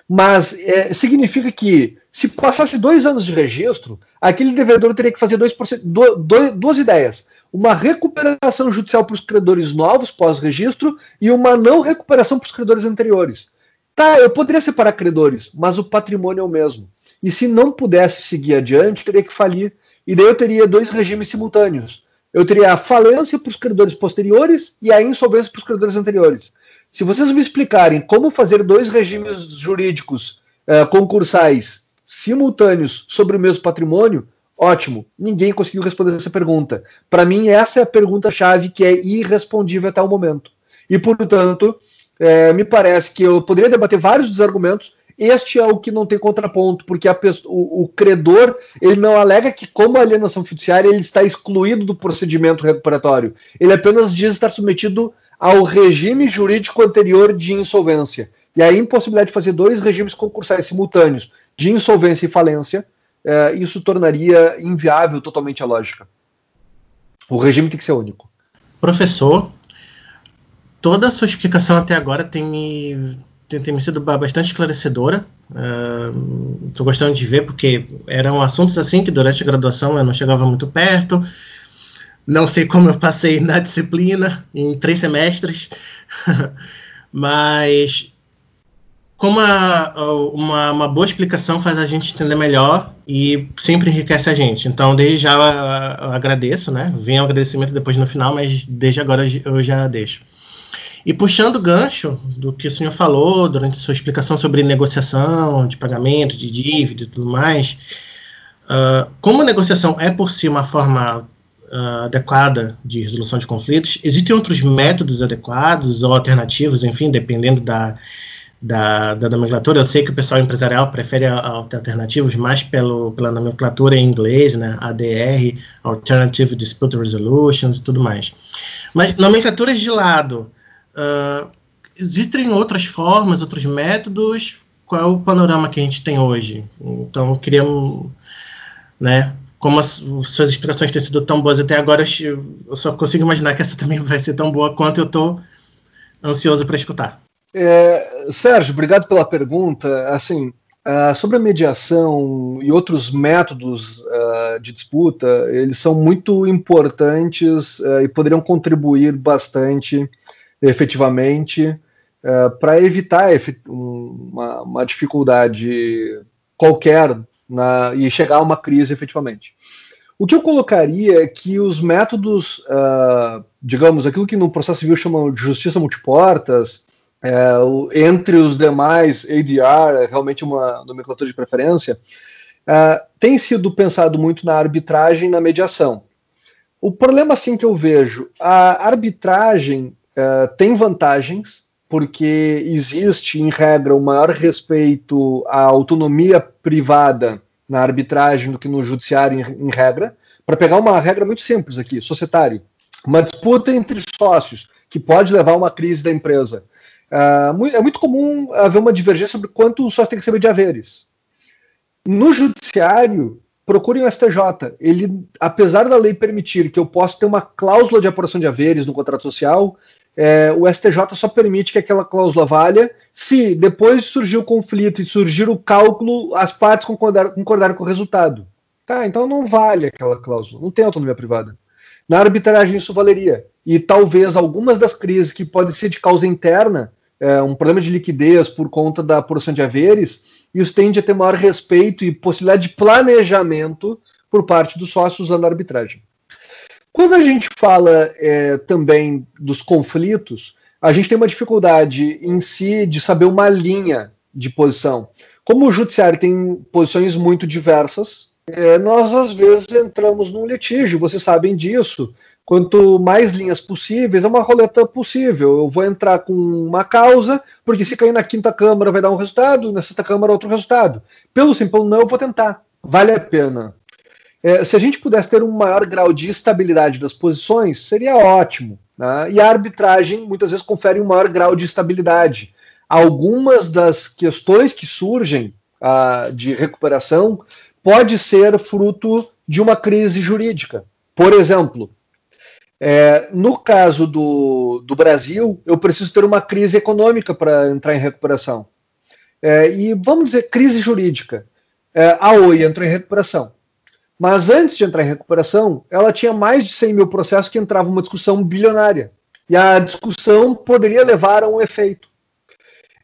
Mas é, significa que, se passasse dois anos de registro, aquele devedor teria que fazer 2%, do, do, duas ideias. Uma recuperação judicial para os credores novos pós-registro e uma não recuperação para os credores anteriores. Tá, eu poderia separar credores, mas o patrimônio é o mesmo. E se não pudesse seguir adiante, teria que falir. E daí eu teria dois regimes simultâneos eu teria a falência para os credores posteriores e a insolvência para os credores anteriores. Se vocês me explicarem como fazer dois regimes jurídicos uh, concursais simultâneos sobre o mesmo patrimônio, ótimo. Ninguém conseguiu responder essa pergunta. Para mim, essa é a pergunta-chave que é irrespondível até o momento. E, portanto, é, me parece que eu poderia debater vários dos argumentos. este é o que não tem contraponto, porque pessoa, o, o, credor ele não alega que, como alienação fiduciária, ele está excluído do procedimento recuperatório. Ele apenas diz estar submetido ao regime jurídico anterior de insolvência. E a impossibilidade de fazer dois regimes concursais simultâneos, de insolvência e falência, é, isso tornaria inviável totalmente a lógica. O regime tem que ser único. Professor, toda a sua explicação até agora tem me, tem, tem me sido bastante esclarecedora. Estou uh, gostando de ver, porque eram assuntos assim que durante a graduação eu não chegava muito perto. Não sei como eu passei na disciplina em três semestres, <laughs> mas como a, uma, uma, boa explicação faz a gente entender melhor e sempre enriquece a gente. Então, desde já eu agradeço, né? Vem o agradecimento depois no final, mas desde agora eu já deixo. E puxando o gancho do que o senhor falou durante sua explicação sobre negociação de pagamento, de dívida e tudo mais, uh, como a negociação é por si uma forma uh, adequada de resolução de conflitos, existem outros métodos adequados ou alternativos, enfim, dependendo da da, da nomenclatura. Eu sei que o pessoal empresarial prefere alternativos mais pelo, pela nomenclatura em inglês, né? ADR, Alternative Dispute Resolutions e tudo mais. Mas nomenclaturas de lado, uh, existem outras formas, outros métodos? Qual é o panorama que a gente tem hoje? Então, queríamos, né? Como as suas explicações têm sido tão boas até agora, eu só consigo imaginar que essa também vai ser tão boa quanto eu estou ansioso para escutar. É, Sérgio, obrigado pela pergunta. Assim, uh, sobre a mediação e outros métodos uh, de disputa, eles são muito importantes uh, e poderiam contribuir bastante, efetivamente, para evitar uma, uma, dificuldade qualquer na, e chegar a uma crise efetivamente. O que eu colocaria é que os métodos, digamos, aquilo que no processo civil chamam de justiça multiportas, é, o, entre os demais, ADR é realmente uma nomenclatura de preferência, é, tem sido pensado muito na arbitragem e na mediação. O problema, assim, que eu vejo, a arbitragem é, tem vantagens, porque existe, em regra, um maior respeito à autonomia privada na arbitragem do que no judiciário, em, em regra. Para pegar uma regra muito simples aqui, societário, uma disputa entre sócios, que pode levar a uma crise da empresa. Uh, é muito comum haver uma divergência sobre quanto o sócio tem que receber de haveres. No judiciário, procurem o STJ. Ele, apesar da lei permitir que eu possa ter uma cláusula de apuração de haveres no contrato social, é, o STJ só permite que aquela cláusula valha se, depois de surgir o conflito e surgir o cálculo, as partes concordaram, concordaram com o resultado. Tá, então não vale aquela cláusula, não tem autonomia privada. Na arbitragem isso valeria. E talvez algumas das crises que podem ser de causa interna é, um problema de liquidez por conta da porção de haveres, isso tende a ter maior respeito e possibilidade de planejamento por parte dos sócios usando a arbitragem. Quando a gente fala é, também dos conflitos, a gente tem uma dificuldade em si de saber uma linha de posição. Como o judiciário tem posições muito diversas, é, nós às vezes entramos num litígio, vocês sabem disso. Quanto mais linhas possíveis, é uma roleta possível. Eu vou entrar com uma causa, porque se cair na quinta câmara vai dar um resultado, na sexta câmara outro resultado. Pelo simples não, eu vou tentar. Vale a pena. É, se a gente pudesse ter um maior grau de estabilidade das posições, seria ótimo. Né? E a arbitragem muitas vezes confere um maior grau de estabilidade. Algumas das questões que surgem ah, de recuperação pode ser fruto de uma crise jurídica. Por exemplo, é, no caso do, do Brasil, eu preciso ter uma crise econômica para entrar em recuperação. É, e vamos dizer, crise jurídica. É, a Oi entrou em recuperação. Mas antes de entrar em recuperação, ela tinha mais de 100 mil processos que entravam uma discussão bilionária. E a discussão poderia levar a um efeito.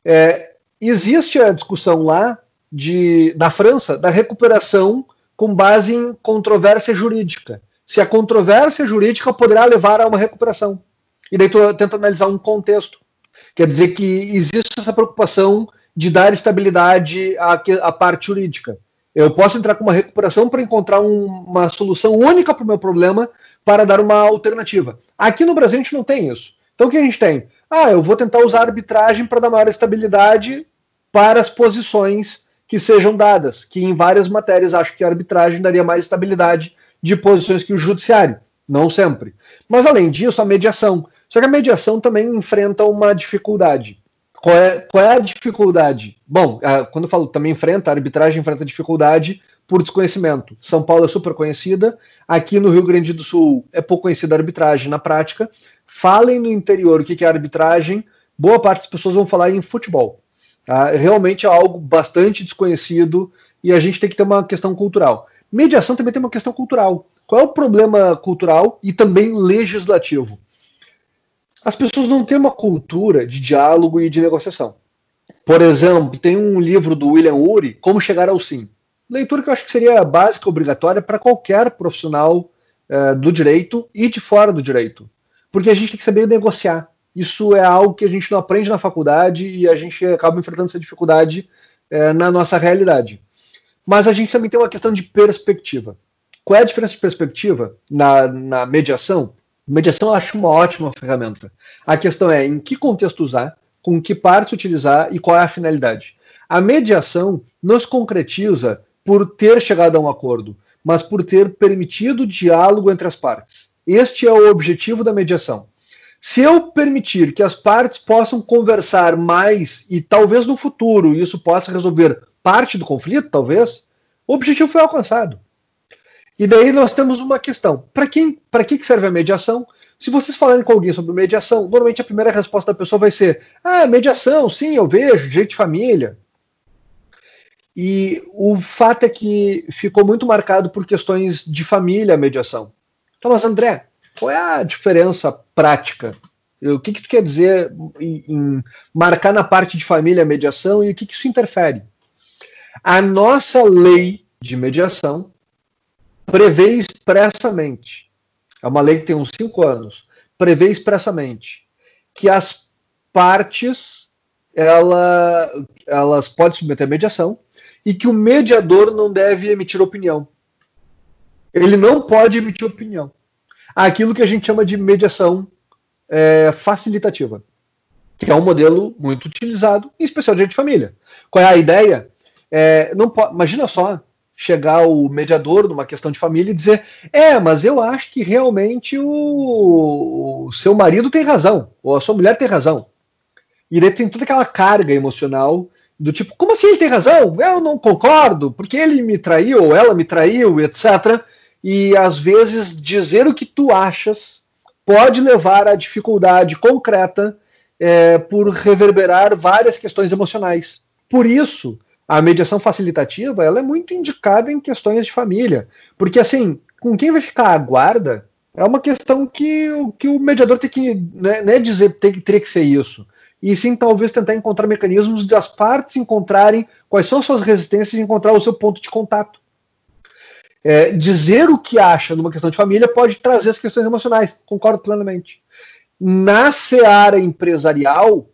É, existe a discussão lá de, na França da recuperação com base em controvérsia jurídica. Se a controvérsia jurídica poderá levar a uma recuperação. E daí tu tenta analisar um contexto. Quer dizer que existe essa preocupação de dar estabilidade à, à parte jurídica. Eu posso entrar com uma recuperação para encontrar um, uma solução única para o meu problema para dar uma alternativa. Aqui no Brasil a gente não tem isso. Então o que a gente tem? Ah, eu vou tentar usar arbitragem para dar maior estabilidade para as posições que sejam dadas, que em várias matérias acho que a arbitragem daria mais estabilidade de posições que o judiciário, não sempre. Mas além disso, a mediação. Só que a mediação também enfrenta uma dificuldade. Qual é, qual é a dificuldade? Bom, quando eu falo também enfrenta, a arbitragem enfrenta dificuldade por desconhecimento. São Paulo é super conhecida, aqui no Rio Grande do Sul é pouco conhecida a arbitragem na prática. Falem no interior o que é arbitragem, boa parte das pessoas vão falar em futebol. Tá? Realmente é algo bastante desconhecido e a gente tem que ter uma questão cultural. Mediação também tem uma questão cultural. Qual é o problema cultural e também legislativo? As pessoas não têm uma cultura de diálogo e de negociação. Por exemplo, tem um livro do William Ury, Como Chegar ao Sim. Leitura que eu acho que seria básica, obrigatória para qualquer profissional uh, do direito e de fora do direito. Porque a gente tem que saber negociar. Isso é algo que a gente não aprende na faculdade e a gente acaba enfrentando essa dificuldade uh, na nossa realidade. Mas a gente também tem uma questão de perspectiva. Qual é a diferença de perspectiva na, na mediação? Mediação eu acho uma ótima ferramenta. A questão é em que contexto usar, com que parte utilizar e qual é a finalidade. A mediação nos concretiza por ter chegado a um acordo, mas por ter permitido diálogo entre as partes. Este é o objetivo da mediação. Se eu permitir que as partes possam conversar mais e talvez no futuro isso possa resolver parte do conflito, talvez, o objetivo foi alcançado. E daí nós temos uma questão: para quem, para que serve a mediação? Se vocês falarem com alguém sobre mediação, normalmente a primeira resposta da pessoa vai ser: ah, mediação, sim, eu vejo, direito de família. E o fato é que ficou muito marcado por questões de família a mediação. Então, mas André, qual é a diferença prática? O que, que tu quer dizer em, marcar na parte de família a mediação e o que, que isso interfere? A nossa lei de mediação prevê expressamente, é uma lei que tem uns cinco anos, prevê expressamente que as partes ela, elas podem submeter a mediação e que o mediador não deve emitir opinião. Ele não pode emitir opinião. Aquilo que a gente chama de mediação é, facilitativa, que é um modelo muito utilizado, em especial de família. Qual é a ideia? É, não imagina só chegar o mediador numa questão de família e dizer: é, mas eu acho que realmente o, o seu marido tem razão, ou a sua mulher tem razão. E tem toda aquela carga emocional do tipo, como assim ele tem razão? Eu não concordo, porque ele me traiu, ou ela me traiu, etc. E às vezes dizer o que tu achas pode levar à dificuldade concreta é, por reverberar várias questões emocionais. Por isso, a mediação facilitativa ela é muito indicada em questões de família, porque assim, com quem vai ficar a guarda é uma questão que, que o mediador tem que, né, não é dizer que tem, teria que ser isso, e sim talvez tentar encontrar mecanismos de as partes encontrarem quais são suas resistências e encontrar o seu ponto de contato. É, dizer o que acha numa questão de família pode trazer as questões emocionais, concordo plenamente. Na seara empresarial,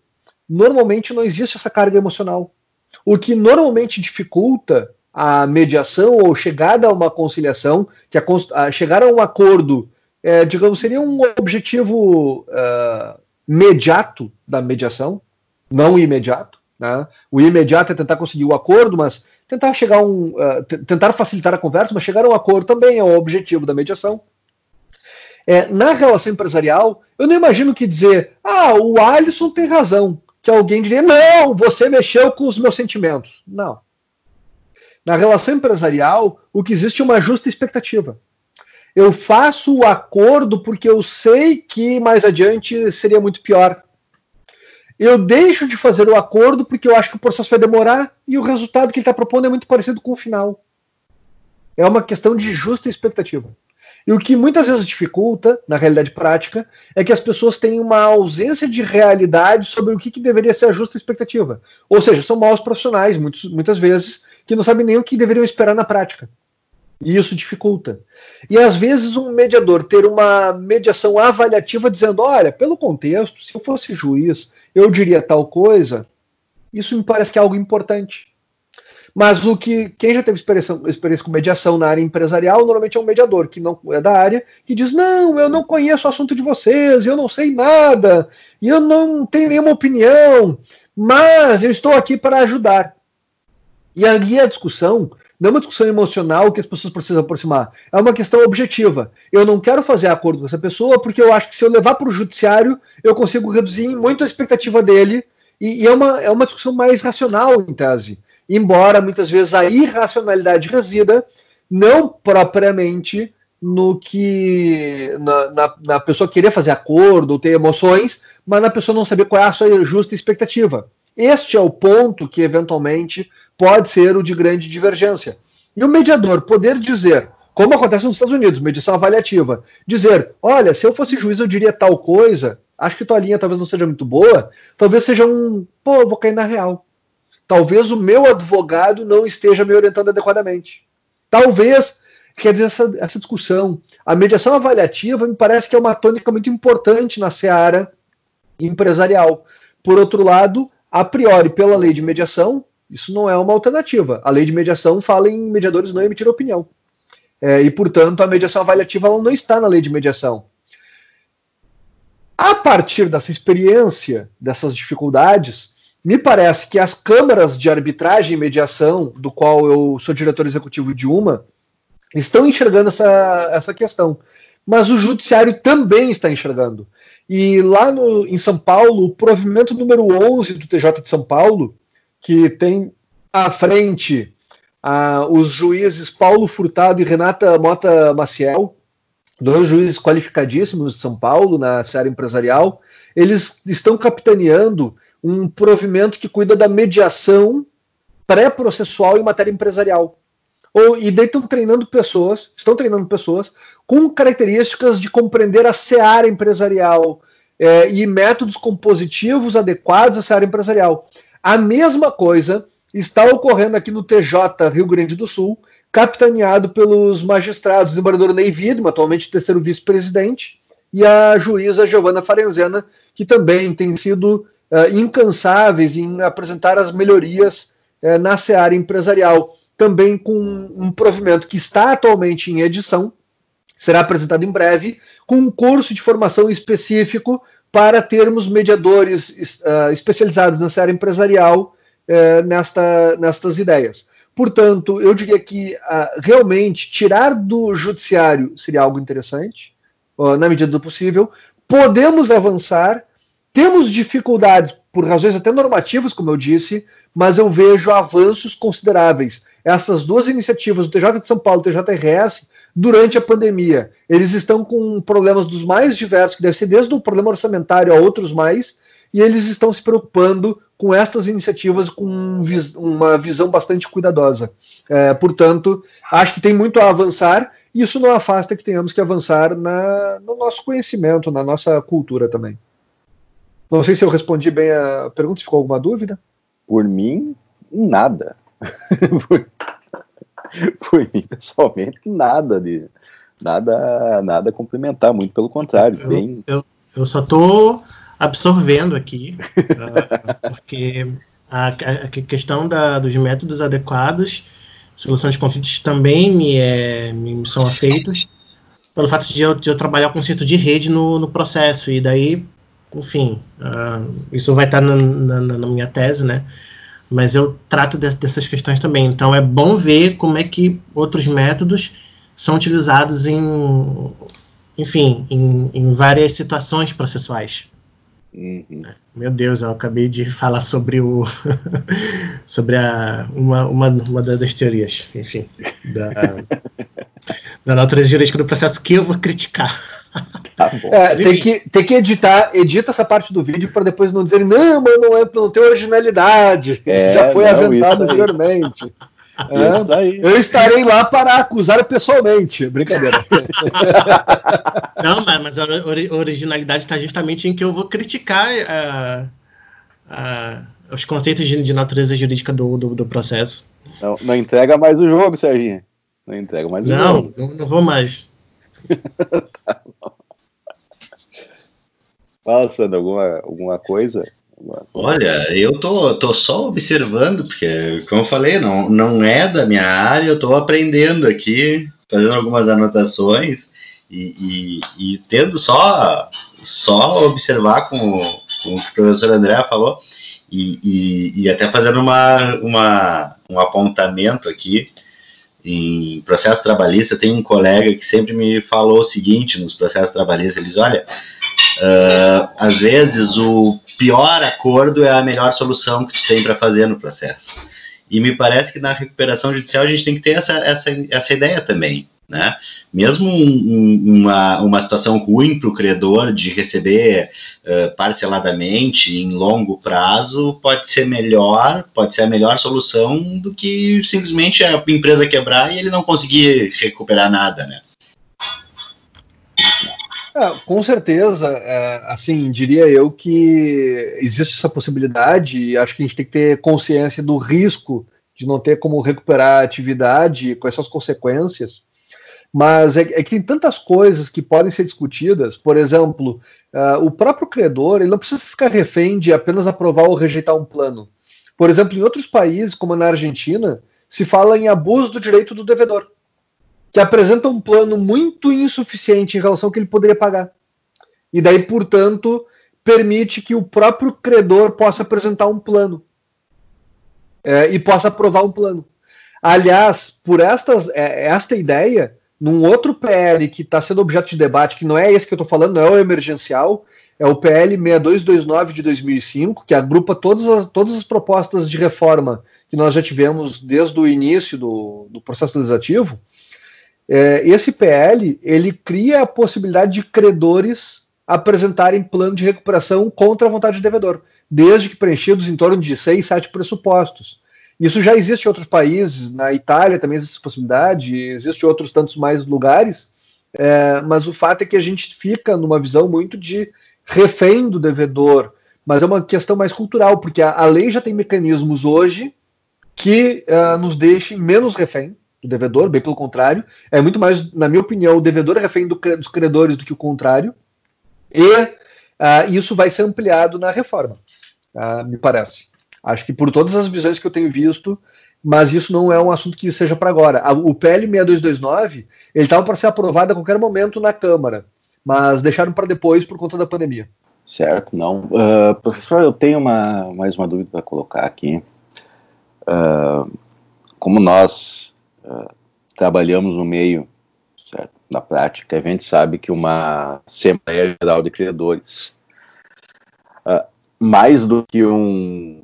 normalmente não existe essa carga emocional. O que normalmente dificulta a mediação ou chegada a uma conciliação, que a, a chegar a um acordo, é, digamos, seria um objetivo uh, imediato da mediação, não imediato. Né? O imediato é tentar conseguir o acordo, mas tentar chegar a um, uh, tentar facilitar a conversa, mas chegar a um acordo também é o objetivo da mediação. É, na relação empresarial, eu não imagino que dizer, ah, o Alisson tem razão, que alguém diria, não, você mexeu com os meus sentimentos. Não. Na relação empresarial, o que existe é uma justa expectativa. Eu faço o acordo porque eu sei que mais adiante seria muito pior. Eu deixo de fazer o acordo porque eu acho que o processo vai demorar e o resultado que ele está propondo é muito parecido com o final. É uma questão de justa expectativa. E o que muitas vezes dificulta, na realidade prática, é que as pessoas têm uma ausência de realidade sobre o que, que deveria ser a justa expectativa. Ou seja, são maus profissionais, muitos, muitas vezes, que não sabem nem o que deveriam esperar na prática. E isso dificulta. E às vezes um mediador ter uma mediação avaliativa dizendo: olha, pelo contexto, se eu fosse juiz, eu diria tal coisa, isso me parece que é algo importante. Mas o que quem já teve experiência, experiência com mediação na área empresarial normalmente é um mediador que não é da área que diz: não, eu não conheço o assunto de vocês, eu não sei nada, e eu não tenho nenhuma opinião. mas eu estou aqui para ajudar. E ali a discussão não é uma discussão emocional que as pessoas precisam aproximar, é uma questão objetiva. Eu não quero fazer acordo com essa pessoa porque eu acho que se eu levar para o judiciário, eu consigo reduzir muito a expectativa dele, e, e é, uma, é uma discussão mais racional, em tese. Embora muitas vezes a irracionalidade resida não propriamente no que na, na, na, pessoa querer fazer acordo ou ter emoções, mas na pessoa não saber qual é a sua justa expectativa. Este é o ponto que eventualmente pode ser o de grande divergência. E o mediador poder dizer, como acontece nos Estados Unidos, medição avaliativa, dizer, olha, se eu fosse juiz eu diria tal coisa, acho que tua linha talvez não seja muito boa, talvez seja um, pô, vou cair na real. Talvez o meu advogado não esteja me orientando adequadamente. Talvez, quer dizer, essa, essa discussão, a mediação avaliativa me parece que é uma tônica muito importante na seara empresarial. Por outro lado, a priori, pela lei de mediação, isso não é uma alternativa. A lei de mediação fala em mediadores não emitir opinião. É, e, portanto, a mediação avaliativa não está na lei de mediação. A partir dessa experiência, dessas dificuldades, me parece que as câmaras de arbitragem e mediação, do qual eu sou diretor executivo de uma, estão enxergando essa, essa questão. Mas o judiciário também está enxergando. E lá no, em São Paulo, o provimento número 11 do TJ de São Paulo, que tem à frente ah, os juízes Paulo Furtado e Renata Mota Maciel, dois juízes qualificadíssimos de São Paulo na série empresarial, eles estão capitaneando um provimento que cuida da mediação pré-processual em matéria empresarial. Ou, e daí estão treinando pessoas, estão treinando pessoas com características de compreender a seara empresarial é, e métodos compositivos adequados à seara empresarial. A mesma coisa está ocorrendo aqui no TJ Rio Grande do Sul, capitaneado pelos magistrados, desembargador Ney Widman, atualmente terceiro vice-presidente, e a juíza Giovana Farenzena, que também tem sido uh, incansáveis em apresentar as melhorias uh, na seara empresarial, também com um provimento que está atualmente em edição, será apresentado em breve, com um curso de formação específico para termos mediadores uh, especializados na área empresarial nesta, nestas ideias. Portanto, eu diria que uh, realmente tirar do judiciário seria algo interessante, na medida do possível. Podemos avançar, temos dificuldades por razões até normativas, como eu disse, mas eu vejo avanços consideráveis. Essas duas iniciativas, o TJ de São Paulo e o TJRS, durante a pandemia. Eles estão com problemas dos mais diversos, que deve ser desde um problema orçamentário a outros mais, e eles estão se preocupando com estas iniciativas com uma visão bastante cuidadosa. É, portanto, acho que tem muito a avançar, e isso não afasta que tenhamos que avançar na, no nosso conhecimento, na nossa cultura também. Não sei se eu respondi bem a pergunta, se ficou alguma dúvida? Por mim, nada. <laughs> por mim, pessoalmente, nada de nada nada complementar, muito pelo contrário. Eu, bem... eu, eu só estou absorvendo aqui, uh, <laughs> porque a, a, questão da, dos métodos adequados, solução de conflitos também me, é, me são afeitos, pelo fato de eu, de eu trabalhar o conceito de rede no, no processo, e daí, enfim, uh, isso vai estar na, na, na minha tese, né? mas eu trato de, dessas questões também. Então é bom ver como é que outros métodos são utilizados em, enfim, em, em várias situações processuais. Uhum. Meu Deus, eu acabei de falar sobre o <laughs> sobre a, uma, uma, uma das teorias, enfim, da, <laughs> da natureza jurídica do processo que eu vou criticar. <laughs> Tá é, tem, que, tem que editar, edita essa parte do vídeo para depois não dizerem, não, mas não, é, não tem originalidade. É, <laughs> já foi não, aventado anteriormente. <laughs> É, eu estarei lá para acusar pessoalmente. Brincadeira. Não, mas, mas a originalidade está justamente em que eu vou criticar uh, uh, os conceitos de, de, natureza jurídica do, do, do processo. Não, não, entrega mais o jogo, Serginho. Não entrega mais o não, jogo. Não, não vou mais. <laughs> Fala, Sandro, alguma, alguma coisa? Olha, eu tô, tô só observando, porque, como eu falei, não, não é da minha área, eu tô aprendendo aqui, fazendo algumas anotações e, e, e tendo só, só observar com, com o que o professor André falou. E, e, e até fazendo uma, uma, um apontamento aqui, em processo trabalhista, tem um colega que sempre me falou o seguinte nos processos trabalhistas, ele diz, olha, uh, às vezes o pior acordo é a melhor solução que tu tem para fazer no processo. E me parece que na recuperação judicial a gente tem que ter essa, essa, essa ideia também. Né? Mesmo um, uma, uma situação ruim para o credor de receber uh, parceladamente em longo prazo pode ser melhor, pode ser a melhor solução do que simplesmente a empresa quebrar e ele não conseguir recuperar nada, né? É, com certeza, é, assim, diria eu que existe essa possibilidade e acho que a gente tem que ter consciência do risco de não ter como recuperar a atividade, quais são as consequências. Mas é, é, que tem tantas coisas que podem ser discutidas. Por exemplo, uh, o próprio credor ele não precisa ficar refém de apenas aprovar ou rejeitar um plano. Por exemplo, em outros países, como na Argentina, se fala em abuso do direito do devedor, que apresenta um plano muito insuficiente em relação ao que ele poderia pagar. E daí, portanto, permite que o próprio credor possa apresentar um plano é, e possa aprovar um plano. Aliás, por estas, é, esta ideia, num outro PL que está sendo objeto de debate, que não é esse que eu estou falando, não é o emergencial, é o PL 6229 de 2005, que agrupa todas as, todas as propostas de reforma que nós já tivemos desde o início do, do processo legislativo. É, esse PL ele cria a possibilidade de credores apresentarem plano de recuperação contra a vontade do devedor, desde que preenchidos em torno de seis, sete pressupostos. Isso já existe em outros países, na Itália também existe essa possibilidade, existe outros tantos mais lugares, é, mas o fato é que a gente fica numa visão muito de refém do devedor, mas é uma questão mais cultural, porque a, a lei já tem mecanismos hoje que uh, nos deixem menos refém do devedor, bem pelo contrário, é muito mais, na minha opinião, o devedor é refém do, dos credores do que o contrário, e uh, isso vai ser ampliado na reforma, uh, me parece. Acho que por todas as visões que eu tenho visto, mas isso não é um assunto que seja para agora. O PL 6229, ele estava para ser aprovado a qualquer momento na Câmara, mas deixaram para depois por conta da pandemia. Certo, não. Uh, professor, eu tenho uma, mais uma dúvida para colocar aqui. Uh, como nós uh, trabalhamos no meio, certo, na prática, a gente sabe que uma Assembleia Geral de Credores, mais do que um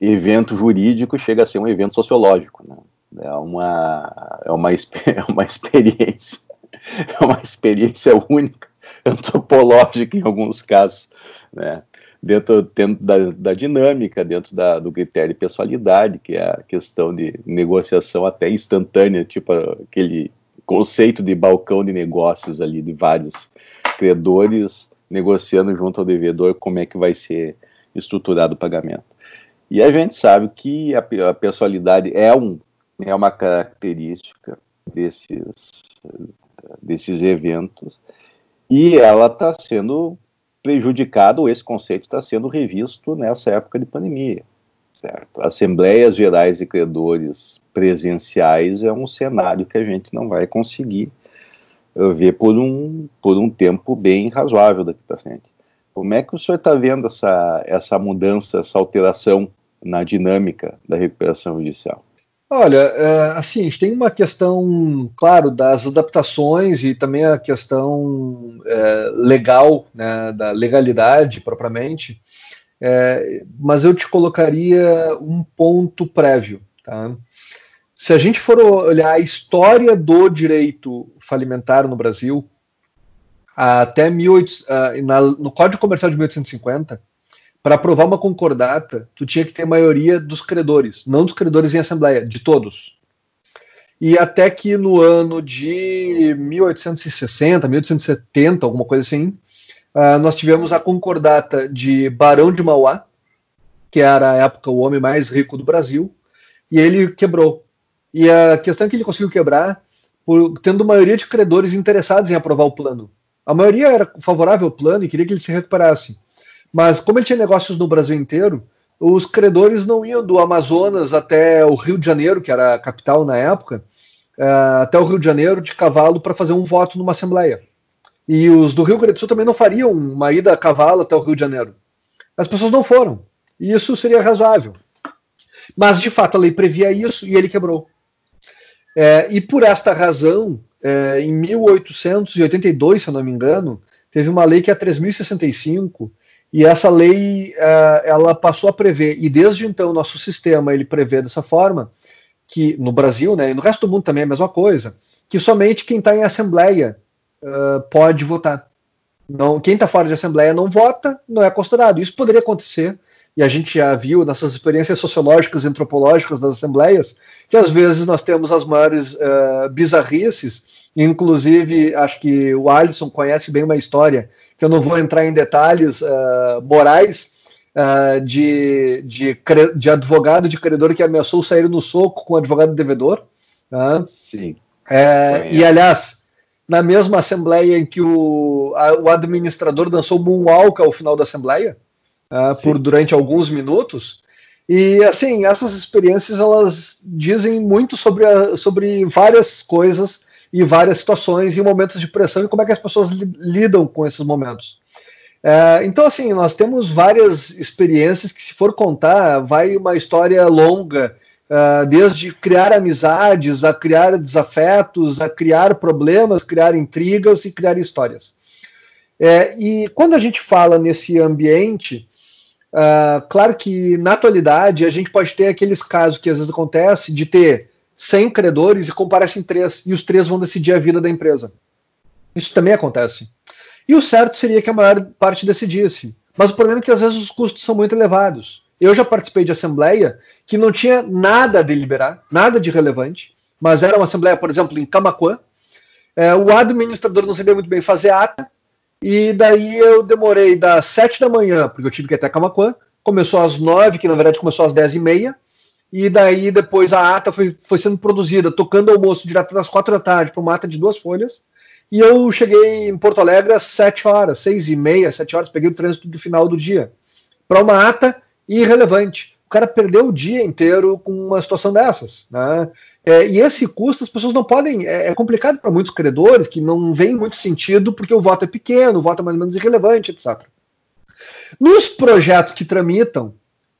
evento jurídico chega a ser um evento sociológico, né? É uma, é uma, <laughs> é uma experiência, <laughs> é uma experiência única, <laughs> antropológica em alguns casos, né? Dentro, dentro da, da dinâmica, dentro da, do critério de pessoalidade, que é a questão de negociação até instantânea, tipo aquele conceito de balcão de negócios ali, de vários credores negociando junto ao devedor como é que vai ser estruturado o pagamento. E a gente sabe que a, a personalidade é, um, é uma característica desses, desses eventos e ela está sendo prejudicada, ou esse conceito está sendo revisto nessa época de pandemia. Certo? Assembleias gerais de credores presenciais é um cenário que a gente não vai conseguir eh, ver por um, por um tempo bem razoável daqui para frente. Como é que o senhor está vendo essa, essa mudança, essa alteração na dinâmica da recuperação judicial? Olha, é, assim, a gente tem uma questão, claro, das adaptações e também a questão é, legal, né, da legalidade propriamente, é, mas eu te colocaria um ponto prévio. Tá? Se a gente for olhar a história do direito falimentar no Brasil, até 18, uh, no Código Comercial de 1850, para aprovar uma concordata, tu tinha que ter maioria dos credores, não dos credores em assembleia, de todos. E até que no ano de 1860, 1870, alguma coisa assim, uh, nós tivemos a concordata de Barão de Mauá, que era a época o homem mais rico do Brasil, e ele quebrou. E a questão é que ele conseguiu quebrar por tendo maioria de credores interessados em aprovar o plano. A maioria era favorável ao plano e queria que ele se recuperasse. Mas como ele tinha negócios no Brasil inteiro, os credores não iam do Amazonas até o Rio de Janeiro, que era a capital na época, uh, até o Rio de Janeiro de cavalo para fazer um voto numa assembleia. E os do Rio Grande do Sul também não fariam uma ida a cavalo até o Rio de Janeiro. As pessoas não foram. E isso seria razoável. Mas, de fato, a lei previa isso e ele quebrou. É, e por esta razão, é, em 1882, se eu não me engano, teve uma lei que é a 3065, e essa lei é, ela passou a prever, e desde então nosso sistema ele prevê dessa forma, que no Brasil, né, e no resto do mundo também é a mesma coisa, que somente quem está em assembleia uh, pode votar. Não, quem está fora de assembleia não vota, não é considerado. Isso poderia acontecer, e a gente já viu nessas experiências sociológicas e antropológicas das assembleias, que às vezes nós temos as maiores uh, bizarrices, inclusive acho que o Alisson conhece bem uma história, que eu não vou entrar em detalhes uh, morais, uh, de, de, de, advogado de credor que ameaçou sair no soco com o advogado devedor. Tá? Sim. É, e aliás, na mesma assembleia em que o, a, o administrador dançou moonwalk ao final da assembleia, uh, por durante alguns minutos. E assim, essas experiências elas dizem muito sobre, a, sobre várias coisas e várias situações e momentos de pressão e como é que as pessoas li, lidam com esses momentos. É, então, assim, nós temos várias experiências que, se for contar, vai uma história longa, uh, desde criar amizades, a criar desafetos, a criar problemas, criar intrigas e criar histórias. É, e quando a gente fala nesse ambiente, uh, claro que na atualidade a gente pode ter aqueles casos que às vezes acontece de ter 100 credores e comparecem três, e os três vão decidir a vida da empresa. Isso também acontece. E o certo seria que a maior parte decidisse. Mas o problema é que às vezes os custos são muito elevados. Eu já participei de assembleia que não tinha nada a deliberar, nada de relevante, mas era uma assembleia, por exemplo, em Camacuã. É, o administrador não sabia muito bem fazer ata, e daí eu demorei das sete da manhã, porque eu tive que ir até Camacuã, começou às nove, que na verdade começou às dez e meia, e daí depois a ata foi, foi sendo produzida, tocando almoço direto das quatro da tarde para uma ata de duas folhas, e eu cheguei em Porto Alegre às 7 horas, 6 e meia, 7 horas, peguei o trânsito do final do dia. Para uma ata irrelevante. O cara perdeu o dia inteiro com uma situação dessas. Né? É, e esse custo as pessoas não podem. É, é complicado para muitos credores que não vem muito sentido porque o voto é pequeno, o voto é mais ou menos irrelevante, etc. Nos projetos que tramitam,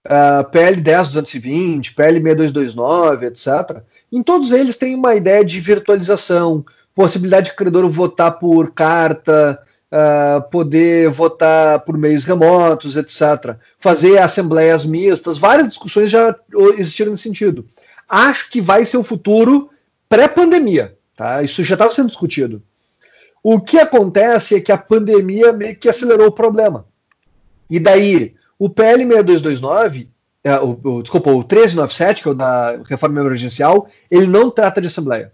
uh, PL 10 220, PL 6229, etc., em todos eles tem uma ideia de virtualização, possibilidade de credor votar por carta, uh, poder votar por meios remotos, etc. Fazer assembleias mistas, várias discussões já existiram nesse sentido. Acho que vai ser o futuro pré-pandemia, tá? Isso já estava sendo discutido. O que acontece é que a pandemia meio que acelerou o problema. E daí, o PL 6229, é, o, o, desculpa, o 1397, que é o da reforma emergencial, ele não trata de assembleia.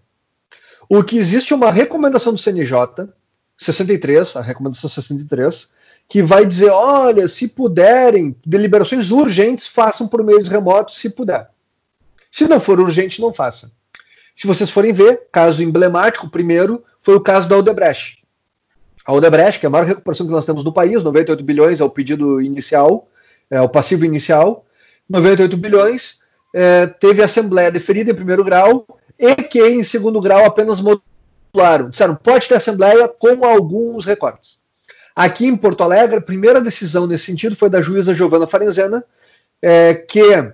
O que existe é uma recomendação do CNJ, 63, a recomendação 63, que vai dizer: olha, se puderem, deliberações urgentes, façam por meios remotos, se puder. Se não for urgente, não faça. Se vocês forem ver, caso emblemático, primeiro foi o caso da Odebrecht. A Odebrecht, que é a maior recuperação que nós temos no país, 98 bilhões é o pedido inicial, é o passivo inicial, 98 bilhões, é, teve assembleia deferida em primeiro grau e que, em segundo grau, apenas modularam. Disseram, pode ter assembleia com alguns recortes. Aqui em Porto Alegre, a primeira decisão nesse sentido foi da juíza Giovana Farenzena, é, que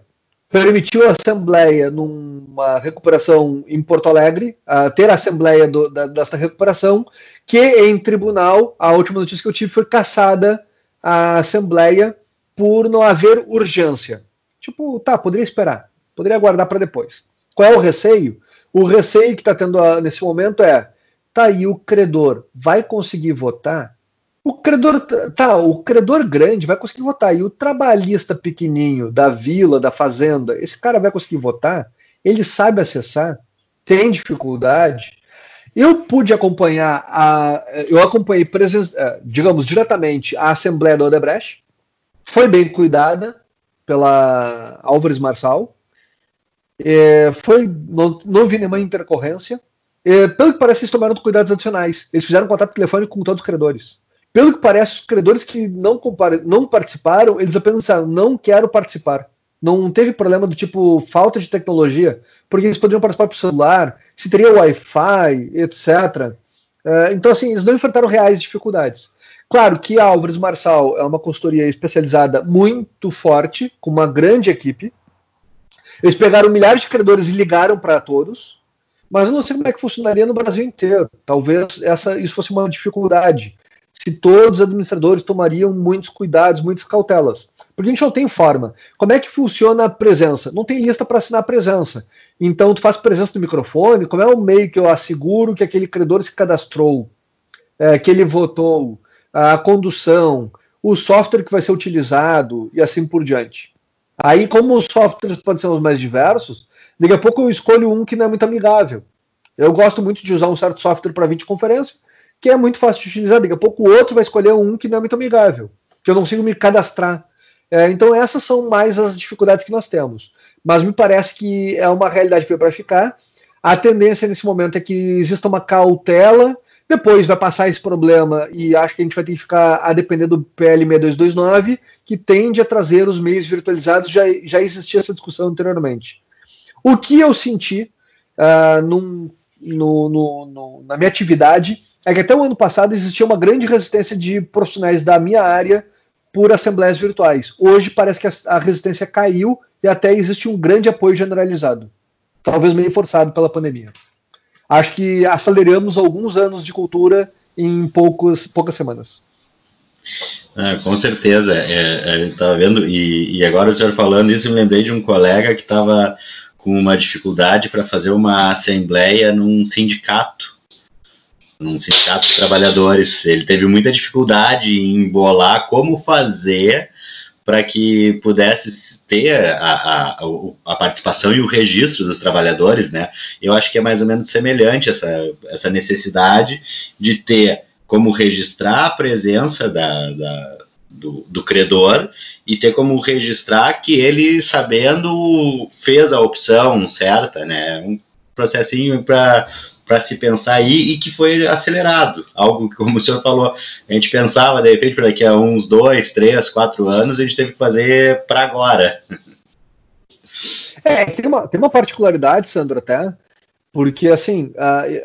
permitiu a Assembleia, numa recuperação em Porto Alegre, a ter a Assembleia do, da, dessa recuperação, que em tribunal, a última notícia que eu tive foi caçada a Assembleia por não haver urgência. Tipo, tá, poderia esperar, poderia aguardar para depois. Qual é o receio? O receio que está tendo a, nesse momento é: tá aí, o credor vai conseguir votar? O credor, tá, o credor grande vai conseguir votar, e o trabalhista pequenininho da vila, da fazenda, esse cara vai conseguir votar? Ele sabe acessar? Tem dificuldade? Eu pude acompanhar a. Eu acompanhei, eh, digamos, diretamente a Assembleia do Odebrecht. Foi bem cuidada pela Álvares Marçal. É, foi, não, não vi nenhuma intercorrência. É, pelo que parece, eles tomaram cuidados adicionais. Eles fizeram contato telefônico com todos os credores. Pelo que parece, os credores que não, não participaram, eles apenas disseram, não quero participar. Não teve problema do tipo falta de tecnologia, porque eles poderiam participar pelo celular, se teria Wi-Fi, etc. É, então, assim, eles não enfrentaram reais dificuldades. Claro que a Álvares Marçal é uma consultoria especializada muito forte, com uma grande equipe. Eles pegaram milhares de credores e ligaram para todos, mas eu não sei como é que funcionaria no Brasil inteiro. Talvez essa, isso fosse uma dificuldade. Se todos os administradores tomariam muitos cuidados, muitas cautelas. Porque a gente não tem forma. Como é que funciona a presença? Não tem lista para assinar a presença. Então, tu faz presença do microfone, como é o meio que eu asseguro que aquele credor se cadastrou, é, que ele votou, a condução, o software que vai ser utilizado e assim por diante. Aí, como os softwares podem ser os mais diversos, daqui a pouco eu escolho um que não é muito amigável. Eu gosto muito de usar um certo software para videoconferência, que é muito fácil de utilizar. Daqui a pouco o outro vai escolher um que não é muito amigável, que eu não consigo me cadastrar. É, então, essas são mais as dificuldades que nós temos. Mas me parece que é uma realidade para ficar. A tendência nesse momento é que exista uma cautela depois vai passar esse problema e acho que a gente vai ter que ficar a depender do PL 6229, que tende a trazer os meios virtualizados, já, já existia essa discussão anteriormente. O que eu senti uh, num, no, no, no, na minha atividade é que até o ano passado existia uma grande resistência de profissionais da minha área por assembleias virtuais. Hoje parece que a, a resistência caiu e até existe um grande apoio generalizado, talvez meio forçado pela pandemia acho que aceleramos alguns anos de cultura em poucos, poucas semanas. É, com certeza, é, é a gente estava vendo, e, e, agora o senhor falando isso, me lembrei de um colega que estava com uma dificuldade para fazer uma assembleia num sindicato, num sindicato de trabalhadores. Ele teve muita dificuldade em bolar como fazer para que pudesse ter a, a, a, participação e o registro dos trabalhadores, né? Eu acho que é mais ou menos semelhante essa, essa necessidade de ter como registrar a presença da, da do, do, credor e ter como registrar que ele, sabendo, fez a opção certa, né? Um processinho para para se pensar aí e que foi acelerado. Algo que, como o senhor falou, a gente pensava, de repente, para daqui a uns dois, três, quatro anos, a gente teve que fazer para agora. É, tem uma, tem uma particularidade, Sandro, até, porque, assim,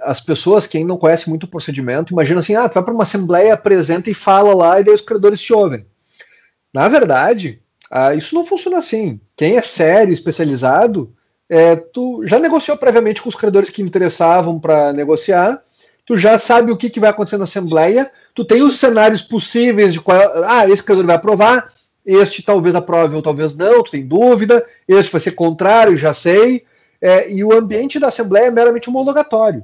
as pessoas, quem não conhece muito o procedimento, imagina assim, ah, tu vai para uma assembleia, apresenta e fala lá, e daí os credores te ouvem. Na verdade, isso não funciona assim. Quem é sério, especializado, é, tu já negociou previamente com os credores que interessavam para negociar, tu já sabe o que, que vai acontecer na Assembleia, tu tem os cenários possíveis de qual. Ah, esse credor vai aprovar, este talvez aprove ou talvez não, tu tem dúvida, este vai ser contrário, já sei. É, e o ambiente da Assembleia é meramente homologatório.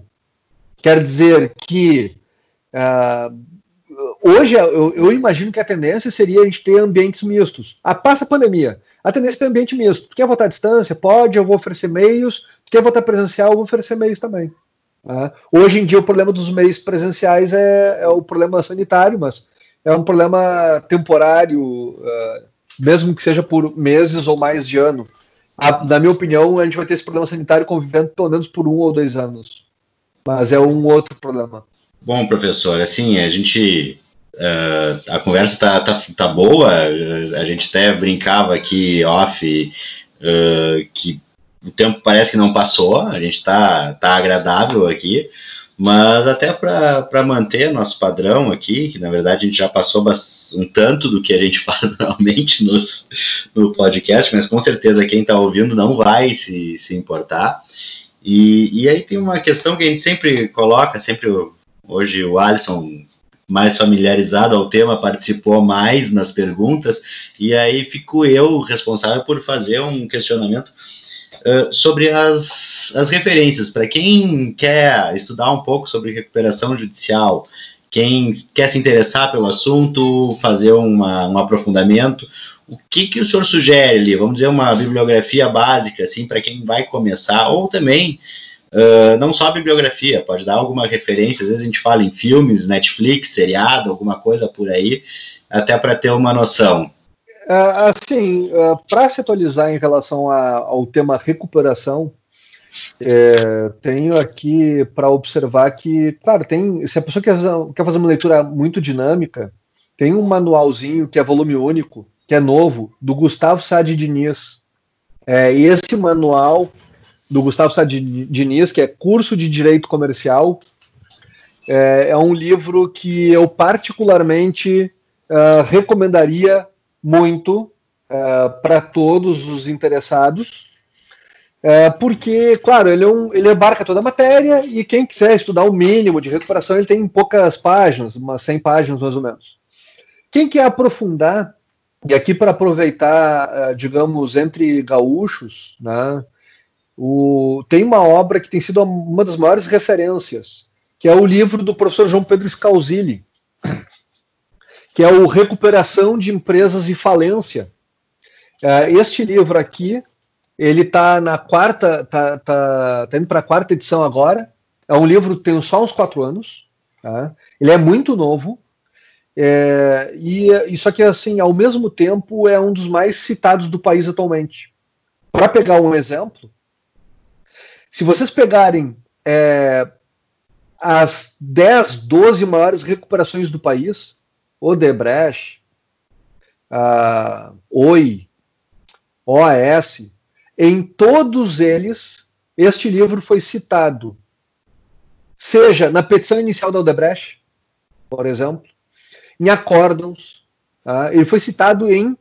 Quer dizer que uh, hoje eu, eu, imagino que a tendência seria a gente ter ambientes mistos. A passa a pandemia. A tendência é ter ambiente misto. Tu quer votar à distância? Pode, eu vou oferecer meios. Tu quer votar presencial? Eu vou oferecer meios também. Tá? Hoje em dia, o problema dos meios presenciais é, é, o problema sanitário, mas é um problema temporário, uh, mesmo que seja por meses ou mais de ano. A, na minha opinião, a gente vai ter esse problema sanitário convivendo pelo menos por um ou dois anos. Mas é um outro problema. Bom, professor, assim, a gente Uh, a conversa tá, tá, tá boa, a gente até brincava aqui off uh, que o tempo parece que não passou, a gente tá, tá agradável aqui, mas até para manter nosso padrão aqui, que na verdade a gente já passou um tanto do que a gente <laughs> faz normalmente nos, no podcast, mas com certeza quem está ouvindo não vai se, se importar. E, e aí tem uma questão que a gente sempre coloca, sempre hoje o Alisson mais familiarizado ao tema participou mais nas perguntas, e aí fico eu responsável por fazer um questionamento uh, sobre as, as referências. Para quem quer estudar um pouco sobre recuperação judicial, quem quer se interessar pelo assunto, fazer uma, um aprofundamento, o que, que o senhor sugere ali? Vamos dizer, uma bibliografia básica, assim, para quem vai começar, ou também Uh, não só a bibliografia, pode dar alguma referência, às vezes a gente fala em filmes, Netflix, seriado, alguma coisa por aí, até para ter uma noção. Uh, assim, uh, para se atualizar em relação ao tema recuperação, é, tenho aqui para observar que, claro, tem. Se a pessoa quer, quer fazer uma leitura muito dinâmica, tem um manualzinho que é volume único, que é novo, do Gustavo Sade Diniz. É, e esse manual do Gustavo Sá Diniz, que é curso de Direito Comercial. é, é um livro que eu particularmente uh, recomendaria muito uh, para todos os interessados, uh, porque, claro, ele, é um, ele abarca toda a matéria e quem quiser estudar o mínimo de recuperação, ele tem poucas páginas, umas 100 páginas mais ou menos. Quem quer aprofundar, e aqui para aproveitar, digamos, entre gaúchos, né, o, tem uma obra que tem sido uma das maiores referências, que é o livro do professor João Pedro Scalzilli, que é o Recuperação de Empresas e Falência. É, este livro aqui, ele está na quarta, tá, tá, tá indo para a quarta edição agora. É um livro que tem só uns quatro anos. Tá? Ele é muito novo. É, e isso aqui, assim, ao mesmo tempo, é um dos mais citados do país atualmente. Para pegar um exemplo, se vocês pegarem é, as 10, 12 maiores recuperações do país, Odebrecht, uh, Oi, OAS, em todos eles, este livro foi citado, seja na petição inicial da Odebrecht, por exemplo, em acórdãos, uh, ele foi citado em uh,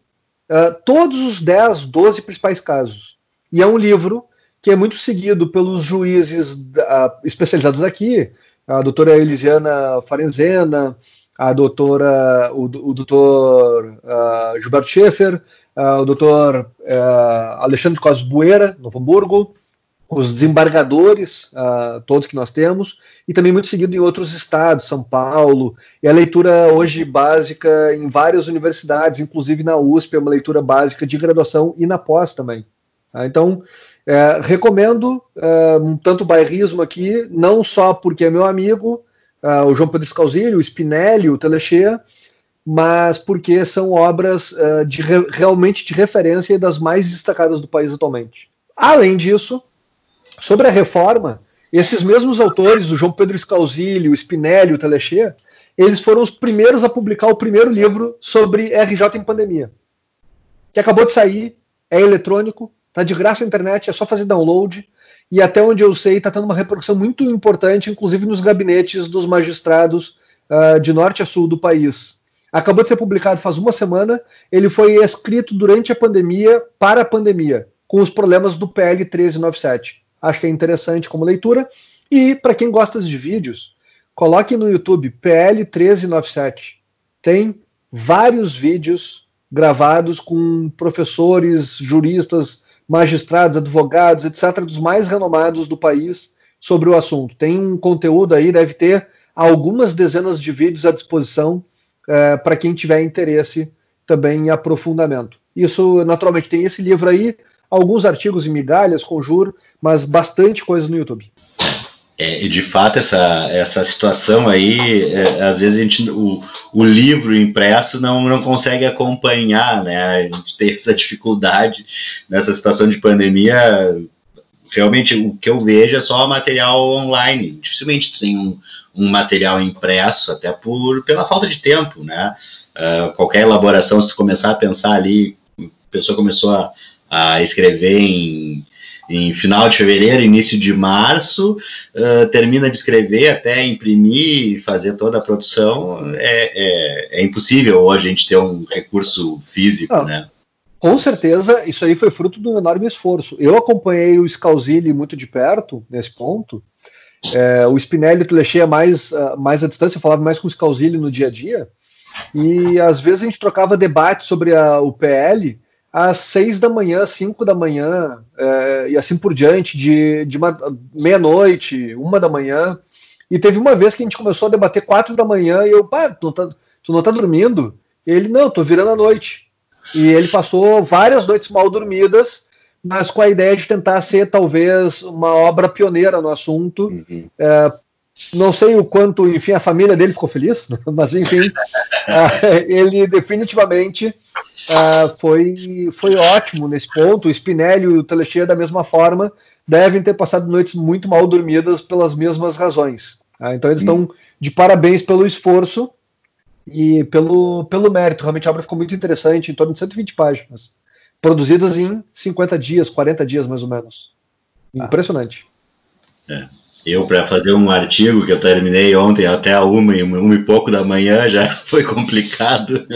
todos os 10, 12 principais casos. E é um livro que é muito seguido pelos juízes uh, especializados aqui, a doutora Elisiana Farenzena, a doutora, o, o doutor uh, Gilberto Schaefer, uh, o doutor uh, Alexandre Cosme Bueira, Novo Hamburgo, os desembargadores, uh, todos que nós temos, e também muito seguido em outros estados, São Paulo, e a leitura hoje básica em várias universidades, inclusive na USP, é uma leitura básica de graduação e na pós também. Tá? Então, é, recomendo é, um tanto bairrismo aqui, não só porque é meu amigo, é, o João Pedro Scalzilli, o Spinelli, o Telechea, mas porque são obras é, de, realmente de referência e das mais destacadas do país atualmente. Além disso, sobre a reforma, esses mesmos autores, o João Pedro Scalzilli, o Spinelli, o Telechea, eles foram os primeiros a publicar o primeiro livro sobre RJ em pandemia, que acabou de sair, é eletrônico, Tá de graça na internet, é só fazer download. E até onde eu sei, está tendo uma repercussão muito importante, inclusive nos gabinetes dos magistrados uh, de norte a sul do país. Acabou de ser publicado faz uma semana. Ele foi escrito durante a pandemia, para a pandemia, com os problemas do PL 1397. Acho que é interessante como leitura. E para quem gosta de vídeos, coloque no YouTube PL 1397. Tem vários vídeos gravados com professores, juristas, magistrados, advogados, etc., dos mais renomados do país sobre o assunto. Tem um conteúdo aí, deve ter algumas dezenas de vídeos à disposição é, para quem tiver interesse também em aprofundamento. Isso, naturalmente, tem esse livro aí, alguns artigos em migalhas, conjuro, mas bastante coisa no YouTube. É, de fato, essa, essa situação aí, é, às vezes a gente, o, o livro impresso não, não consegue acompanhar, né? A gente tem essa dificuldade nessa situação de pandemia. Realmente, o que eu vejo é só material online. Dificilmente tem um, um material impresso, até por, pela falta de tempo, né? Uh, qualquer elaboração, se tu começar a pensar ali, a pessoa começou a, a escrever em em final de fevereiro, início de março, uh, termina de escrever até imprimir e fazer toda a produção, é, é, é, impossível hoje a gente ter um recurso físico, ah, né? Com certeza, isso aí foi fruto de um enorme esforço. Eu acompanhei o Scalzilli muito de perto, nesse ponto, é, o Spinelli Telechea mais, uh, mais à distância, eu falava mais com o Scalzilli no dia a dia, e às vezes a gente trocava debate sobre a, o PL, às seis da manhã, cinco da manhã, é, e assim por diante, de, de meia-noite, uma da manhã. E teve uma vez que a gente começou a debater quatro da manhã e eu, pá, tu não tá, tu não tá dormindo? E ele, não, tô virando a noite. E ele passou várias noites mal dormidas, mas com a ideia de tentar ser talvez uma obra pioneira no assunto. Uhum. É, não sei o quanto, enfim, a família dele ficou feliz, <laughs> mas enfim, é, <laughs> ele definitivamente uh, foi, foi ótimo nesse ponto. O Spinelli e o Telechea, da mesma forma, devem ter passado noites muito mal dormidas pelas mesmas razões. Uh, então eles estão de parabéns pelo esforço e pelo, pelo mérito. Realmente a obra ficou muito interessante, em torno de 120 páginas, produzidas em 50 dias, 40 dias mais ou menos. Ah. Impressionante. É. Eu, para fazer um artigo que eu terminei ontem até a uma e, uma e pouco da manhã, já <laughs> foi complicado.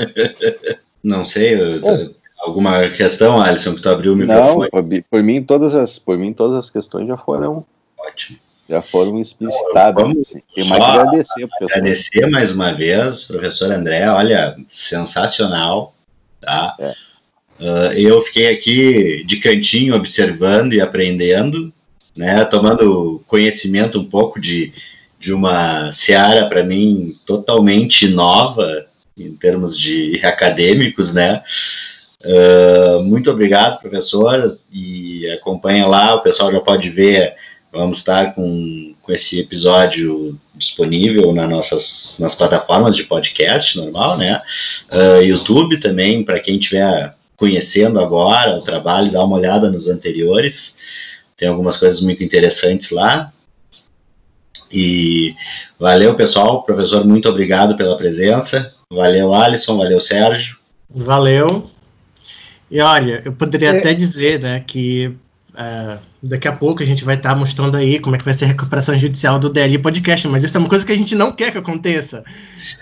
<laughs> Não sei, eu, alguma questão, Alisson, que tu abriu o microfone? Não, por, por, mim, todas as, por mim, todas as questões já foram. Ótimo. Já foram explicitadas. Vamos assim. Tem mais agradecer, professor. Agradecer mais uma vez, professor André, olha, sensacional. Tá? É. Uh, eu fiquei aqui de cantinho observando e aprendendo, né, tomando conhecimento um pouco de, de uma seara para mim totalmente nova em termos de acadêmicos, né? Uh, muito obrigado, professor, e acompanha lá, o pessoal já pode ver, vamos estar com, com esse episódio disponível nas nossas nas plataformas de podcast normal, né? Uh, YouTube também, para quem estiver conhecendo agora o trabalho, dá uma olhada nos anteriores. Tem algumas coisas muito interessantes lá. E valeu, pessoal. Professor, muito obrigado pela presença. Valeu, Alisson. Valeu, Sérgio. Valeu. E olha, eu poderia é... até dizer né, que Uh, daqui a pouco a gente vai estar tá mostrando aí como é que vai ser a recuperação judicial do DLI Podcast, mas isso é uma coisa que a gente não quer que aconteça.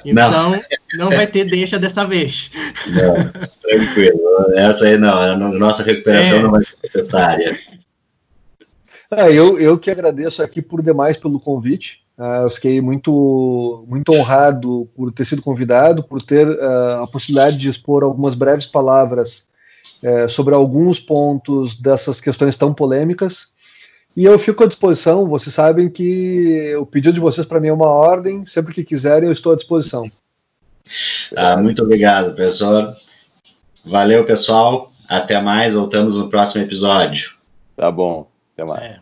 Então, não, não vai ter deixa dessa vez. Não, tranquilo. Essa aí não, a nossa recuperação é. não vai ser necessária. É, eu, eu que agradeço aqui por demais pelo convite. Uh, eu fiquei muito, muito honrado por ter sido convidado, por ter uh, a possibilidade de expor algumas breves palavras é, sobre alguns pontos dessas questões tão polêmicas. E eu fico à disposição. Vocês sabem que o pedido de vocês para mim é uma ordem. Sempre que quiserem, eu estou à disposição. Ah, muito obrigado, professor. Valeu, pessoal. Até mais. Voltamos no próximo episódio. Tá bom. Até mais. É.